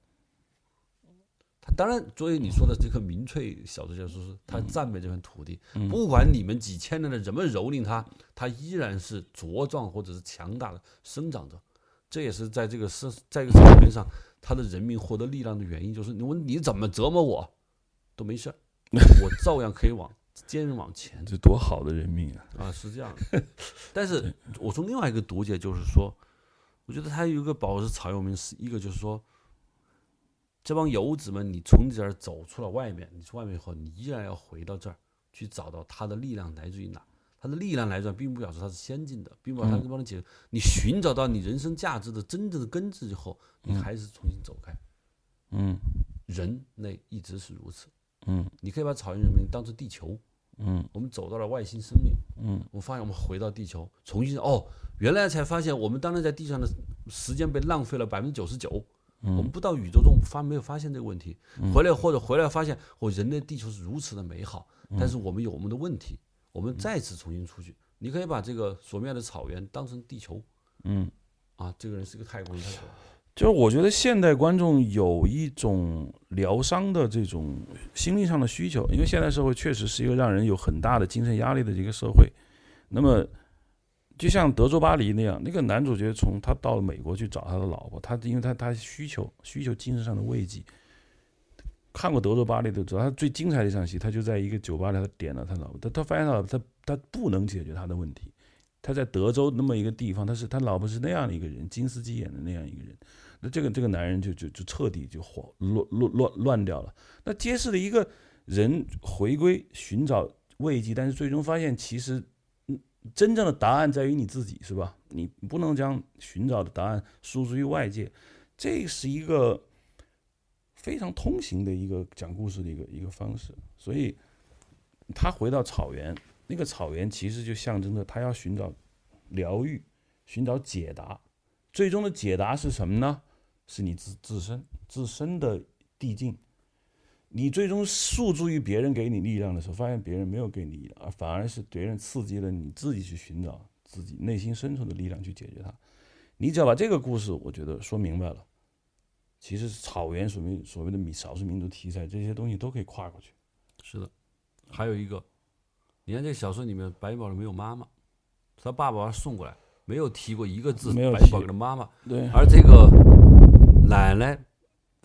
他当然，作为你说的这个民粹小说家说是，他赞美这片土地，不管你们几千年的怎么蹂躏它，它依然是茁壮或者是强大的生长着。这也是在这个是在这个草原上，他的人民获得力量的原因，就是你问你怎么折磨我都没事儿，<laughs> 我照样可以往坚韧往前这多好的人命啊！啊，是这样的。<laughs> 但是我从另外一个读解就是说，我觉得他有一个保持草原文明，是一个就是说，这帮游子们，你从这儿走出了外面，你出外面以后，你依然要回到这儿去找到他的力量来自于哪。他的力量来源并不表示他是先进的，并不表示帮你解决。你寻找到你人生价值的真正的根治以后，你还是重新走开。嗯人类一直是如此。嗯你可以把草原人民当成地球，嗯我们走到了外星生命，嗯，我发现我们回到地球，重新哦，原来才发现我们当年在地上的时间被浪费了百分之九十九。嗯。我们不到宇宙中发没有发现这个问题，回来或者回来发现，哦，人类地球是如此的美好，但是我们有我们的问题，我们再次重新出去。你可以把这个索米亚的草原当成地球，嗯，啊，这个人是个太空人，就是我觉得现代观众有一种疗伤的这种心理上的需求，因为现代社会确实是一个让人有很大的精神压力的一个社会。那么，就像德州巴黎那样，那个男主角从他到了美国去找他的老婆，他因为他他需求需求精神上的慰藉。看过德州巴黎都知道，他最精彩的一场戏，他就在一个酒吧里，他点了他老婆，他他发现到他他不能解决他的问题。他在德州那么一个地方，他是他老婆是那样的一个人，金丝鸡演的那样一个人，那这个这个男人就就就彻底就慌乱乱乱乱掉了。那揭示了一个人回归寻找慰藉，但是最终发现其实真正的答案在于你自己，是吧？你不能将寻找的答案输诸于外界，这是一个非常通行的一个讲故事的一个一个方式。所以他回到草原，那个草原其实就象征着他要寻找疗愈，寻找解答。最终的解答是什么呢？是你自自身自身的递进。你最终诉诸于别人给你力量的时候，发现别人没有给你力量，而反而是别人刺激了你自己去寻找自己内心深处的力量去解决它。你只要把这个故事，我觉得说明白了，其实草原所谓所谓的少数民族题材这些东西都可以跨过去。是的。还有一个，你看这小说里面，白宝没有妈妈，他爸爸把他送过来，没有提过一个字没有白宝提的妈妈，对，而这个奶奶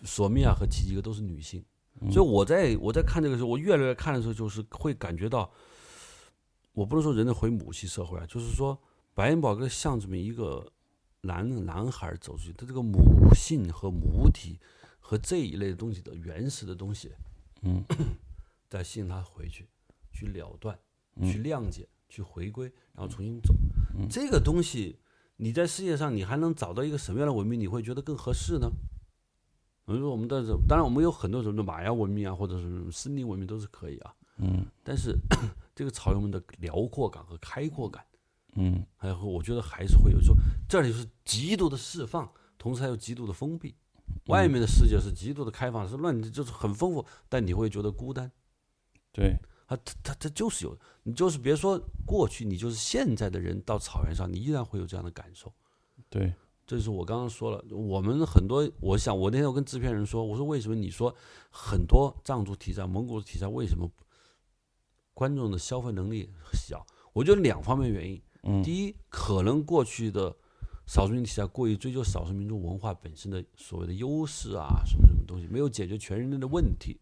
索米亚和琪琪格都是女性，所以我在我在看这个时候，我越来越看的时候，就是会感觉到，我不能说人类回母系社会啊，就是说白元宝哥像这么一个男男孩走出去，他这个母性和母体和这一类的东西的原始的东西，嗯，<coughs> 在吸引他回去，去了断，嗯。去谅解，去回归，然后重新走。这个东西，你在世界上你还能找到一个什么样的文明，你会觉得更合适呢？比如说我们的，当然我们有很多什么玛雅文明啊，或者是森林文明都是可以啊。嗯但是 <clears throat> 这个草原们的辽阔感和开阔感，嗯还有我觉得还是会有说，这里是极度的释放，同时还有极度的封闭。外面的世界是极度的开放，是乱，就是很丰富，但你会觉得孤单。对，它它它就是有，你就是别说过去，你就是现在的人到草原上，你依然会有这样的感受。对，这是我刚刚说了，我们很多，我想我那天我跟制片人说，我说为什么你说很多藏族题材、蒙古题材为什么观众的消费能力小？我觉得两方面原因。嗯，第一，可能过去的少数民族题材过于追求少数民族文化本身的所谓的优势啊，什么什么东西，没有解决全人类的问题。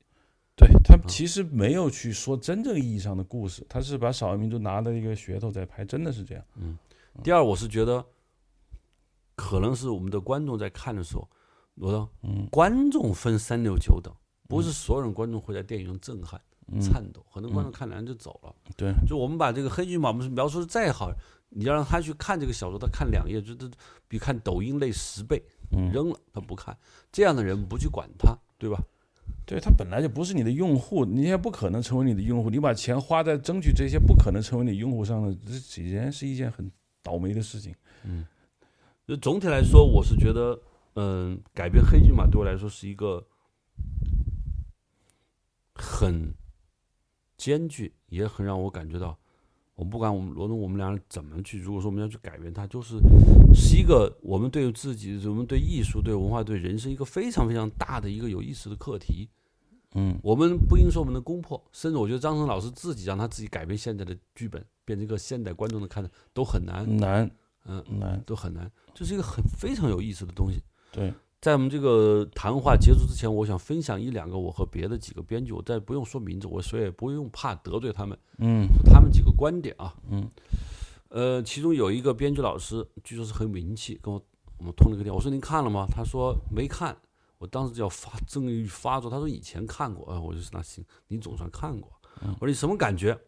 对他其实没有去说真正意义上的故事，他是把少数民族拿的一个噱头在拍，真的是这样。嗯第二，我是觉得，可能是我们的观众在看的时候，我说，嗯观众分三六九等，不是所有人观众会在电影中震撼、颤抖，很多观众看完就走了。嗯对，就我们把这个黑骏马，我们描述的再好，你要让他去看这个小说，他看两页，就这比看抖音累十倍，嗯扔了他不看。这样的人不去管他，对吧？对他本来就不是你的用户，你也不可能成为你的用户。你把钱花在争取这些不可能成为你用户上的，这显然是一件很倒霉的事情。就总体来说，我是觉得，嗯，改编黑骏马对我来说是一个很艰巨，也很让我感觉到，我不管我们罗东我们俩人怎么去，如果说我们要去改变它，就是是一个我们对自己、我们对艺术、对文化、对人生一个非常非常大的一个有意思的课题。嗯我们不应说我们能攻破，甚至我觉得张成老师自己让他自己改变现在的剧本，变成一个现代观众的看的都很难，难，嗯，难，都很难。这是一个很非常有意思的东西。对，在我们这个谈话结束之前，我想分享一两个我和别的几个编剧，我再不用说名字，我所以也不用怕得罪他们，嗯他们几个观点啊。嗯，呃，其中有一个编剧老师，据说是很有名气，跟我我们通了个电话，我说您看了吗？他说没看。我当时就要发正欲发作，他说以前看过，啊、我就说那行，你总算看过。我说你什么感觉？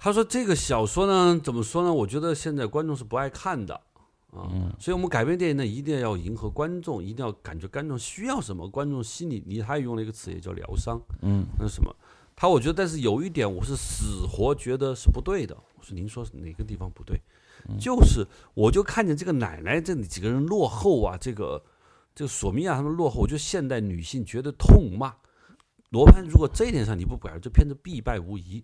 他说这个小说呢，怎么说呢？我觉得现在观众是不爱看的啊，所以我们改编电影呢，一定要迎合观众，一定要感觉观众需要什么，观众心里，你他也用了一个词，也叫疗伤。嗯，那是什么？他我觉得，但是有一点我是死活觉得是不对的。我说您说哪个地方不对？就是我就看见这个奶奶这里几个人落后啊，这个这个索米娅他们落后，我觉得现代女性觉得痛骂。罗盘如果这一点上你不改，这片子必败无疑。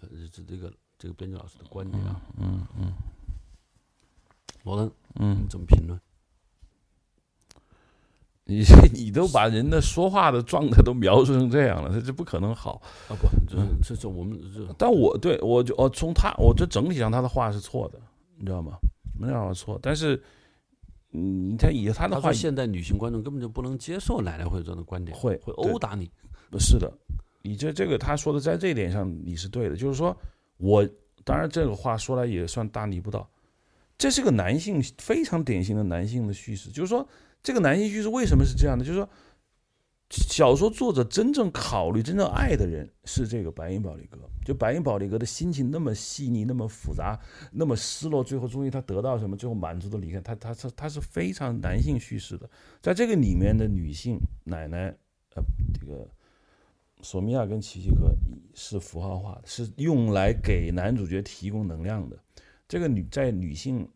呃，这这个这个编剧老师的观点啊，嗯嗯罗登，嗯你，怎么评论？你 <laughs> 你都把人的说话的状态都描述成这样了，这这不可能好。啊不，这这这我们这但我对我就哦，从他，我这整体上他的话是错的，你知道吗？没有错，但是，嗯，他以他的话现代女性观众根本就不能接受奶奶会这样的观点，会会殴打你。不是的，你这这个他说的在这一点上你是对的，就是说我当然这个话说来也算大逆不道，这是个男性非常典型的男性的叙事，就是说这个男性叙事为什么是这样的？就是说小说作者真正考虑、真正爱的人是这个白银宝利格，就白银宝利格的心情那么细腻、那么复杂、那么失落，最后终于他得到什么，最后满足的离开，他他是他是非常男性叙事的，在这个里面的女性奶奶，呃，这个。索米娅跟奇奇克是符号化的，是用来给男主角提供能量的。这个女在女性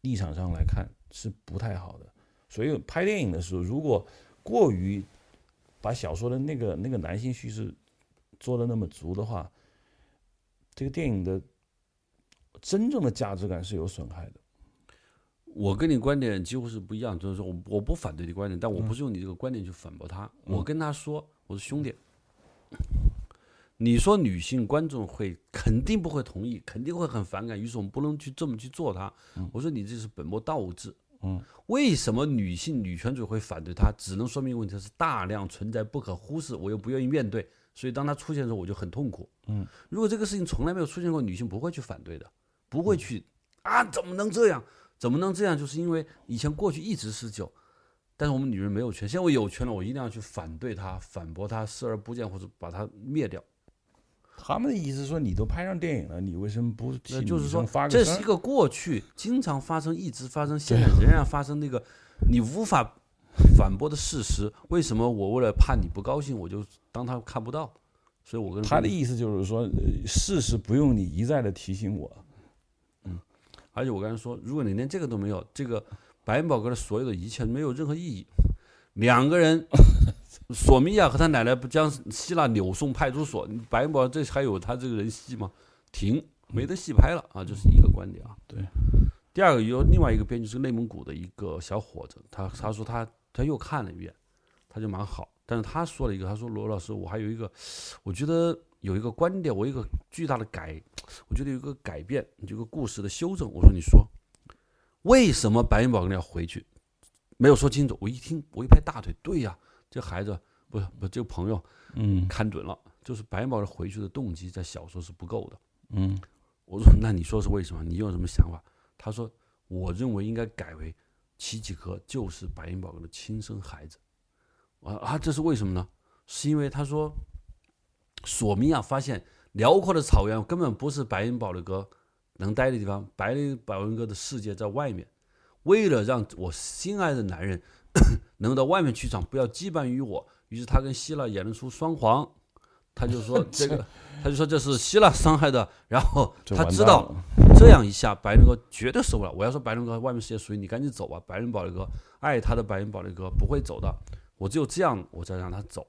立场上来看是不太好的。所以拍电影的时候，如果过于把小说的那个那个男性叙事做的那么足的话，这个电影的真正的价值感是有损害的。我跟你观点几乎是不一样，就是说我我不反对你观点，但我不是用你这个观点去反驳他。我跟他说，我说兄弟，你说女性观众会肯定不会同意，肯定会很反感，于是我们不能去这么去做它。我说你这是本末倒置。嗯，为什么女性女权主义会反对它？只能说明问题是大量存在不可忽视，我又不愿意面对，所以当它出现的时候我就很痛苦。嗯，如果这个事情从来没有出现过，女性不会去反对的，不会去啊，怎么能这样？怎么能这样？就是因为以前过去一直是就，但是我们女人没有权，现在我有权了，我一定要去反对他、反驳他、视而不见或者把他灭掉。他们的意思是说，你都拍上电影了，你为什么不就是说这是一个过去经常发生、一直发生，现在仍然发生那个你无法反驳的事实。为什么我为了怕你不高兴，我就当他看不到？所以我跟他的意思就是说，呃事实不用你一再的提醒我。嗯而且我刚才说，如果你连这个都没有，这个白银宝哥的所有的一切没有任何意义。两个人索米娅和他奶奶不将希腊扭送派出所，白云宝这还有他这个人戏吗？停，没得戏拍了啊！这是一个观点啊。对。第二个有另外一个编剧是内蒙古的一个小伙子，他他说他他又看了一遍，他就蛮好。但是他说了一个，他说罗老师，我还有一个，我觉得有一个观点，我一个巨大的改，我觉得有一个改变，这个故事的修正。我说你说，为什么白云宝要回去？没有说清楚。我一听，我一拍大腿，对呀，这孩子不是不这个朋友，嗯看准了，就是白云宝回去的动机在小说是不够的。嗯我说那你说是为什么？你有什么想法？他说我认为应该改为齐齐科就是白云宝哥的亲生孩子。啊啊，这是为什么呢？是因为他说，索米娅发现辽阔的草原根本不是白云宝的哥能待的地方，白云宝哥的世界在外面。为了让我心爱的男人 <coughs> 能到外面去闯，不要羁绊于我，于是他跟希腊演了出双簧。他就说 <laughs> 这个，他就说这是希腊伤害的，然后他知道这样一下，白人哥绝对受不了。我要说白人哥，外面世界属于你，赶紧走吧。白人宝雷哥爱他的白人宝雷哥不会走的。我只有这样，我才让他走。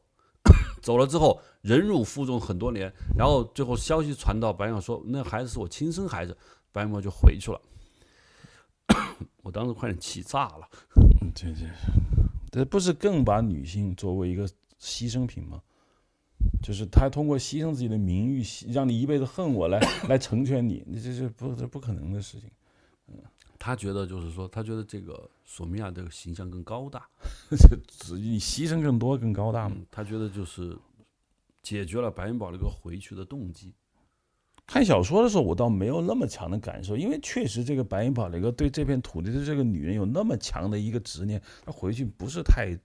走了之后，忍辱负重很多年，然后最后消息传到白羊说，那孩子是我亲生孩子，白羊就回去了。<coughs> 我当时快点气炸了。这这这不是更把女性作为一个牺牲品吗？就是他通过牺牲自己的名誉，让你一辈子恨我来 <coughs> 来成全你，你这是不这不可能的事情。他觉得就是说，他觉得这个索米亚这个形象更高大，<laughs> 只你牺牲更多更高大嘛。他觉得就是解决了白云宝那个回去的动机。看小说的时候，我倒没有那么强的感受，因为确实这个白云宝雷哥对这片土地的这个女人有那么强的一个执念，他回去不是太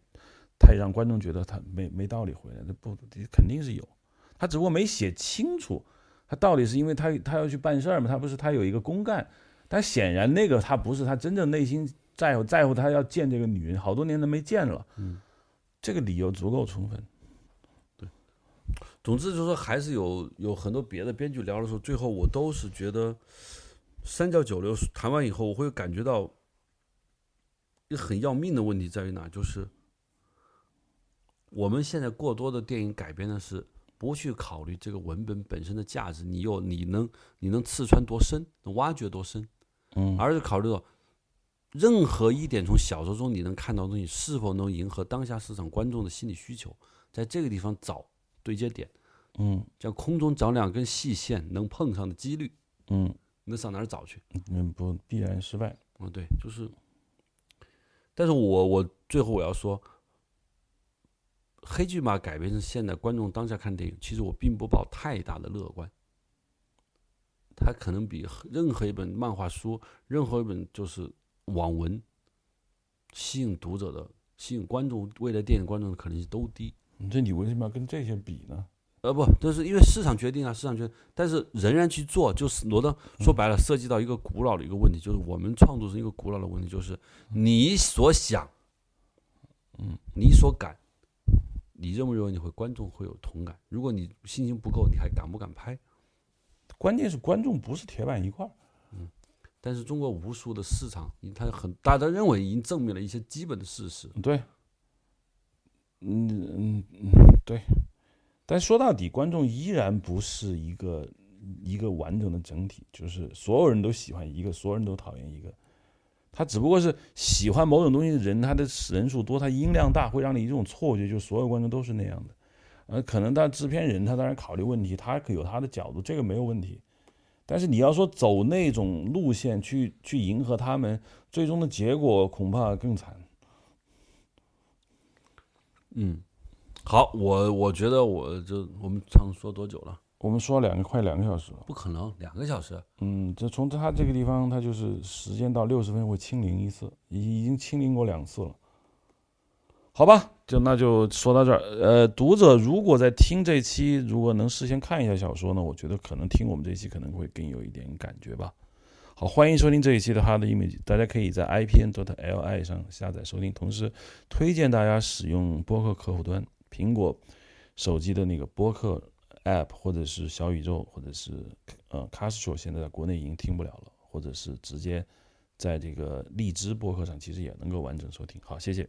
太让观众觉得他没没道理回来，那不肯定是有，他只不过没写清楚，他到底是因为他他要去办事儿嘛，他不是他有一个公干。但显然那个他不是他真正内心在乎在乎他要见这个女人，好多年都没见了。嗯，这个理由足够充分。对，总之就是说还是有有很多别的编剧聊的时候，最后我都是觉得三教九流谈完以后，我会感觉到一个很要命的问题在于哪，就是我们现在过多的电影改编的是。不去考虑这个文本本身的价值，你又你能你能刺穿多深，能挖掘多深，嗯，而是考虑到任何一点从小说中你能看到的东西是否能迎合当下市场观众的心理需求，在这个地方找对接点，嗯，像空中找两根细线能碰上的几率，嗯，那上哪儿找去？嗯，不必然失败。嗯，对，就是，但是我我最后我要说。黑骏马改编成现在观众当下看电影，其实我并不抱太大的乐观。它可能比任何一本漫画书、任何一本就是网文吸引读者的、吸引观众未来电影观众的可能性都低。这你为什么要跟这些比呢？呃，不，这是因为市场决定啊，市场决定。但是仍然去做，就是罗德说白了，涉及到一个古老的一个问题，就是我们创作是一个古老的问题，就是你所想，嗯，你所感。你认不认为你会观众会有同感？如果你信心不够，你还敢不敢拍？关键是观众不是铁板一块儿。嗯，但是中国无数的市场，他很大家认为已经证明了一些基本的事实。对，嗯嗯嗯，对。但说到底，观众依然不是一个一个完整的整体，就是所有人都喜欢一个，所有人都讨厌一个。他只不过是喜欢某种东西的人，他的人数多，他音量大，会让你一种错觉，就所有观众都是那样的。呃，可能他制片人他当然考虑问题，他可有他的角度，这个没有问题。但是你要说走那种路线去去迎合他们，最终的结果恐怕更惨。嗯，好，我我觉得我就我们常说多久了？我们说两个快两个小时了，不可能两个小时。嗯，这从他这个地方，他就是时间到六十分会清零一次，已已经清零过两次了。好吧，就那就说到这儿。呃，读者如果在听这期，如果能事先看一下小说呢，我觉得可能听我们这期可能会更有一点感觉吧。好，欢迎收听这一期的 Hard Image，大家可以在 IPN dot LI 上下载收听，同时推荐大家使用播客客户端，苹果手机的那个播客。App 或者是小宇宙，或者是呃 Castro，现在在国内已经听不了了，或者是直接在这个荔枝播客上，其实也能够完整收听。好，谢谢。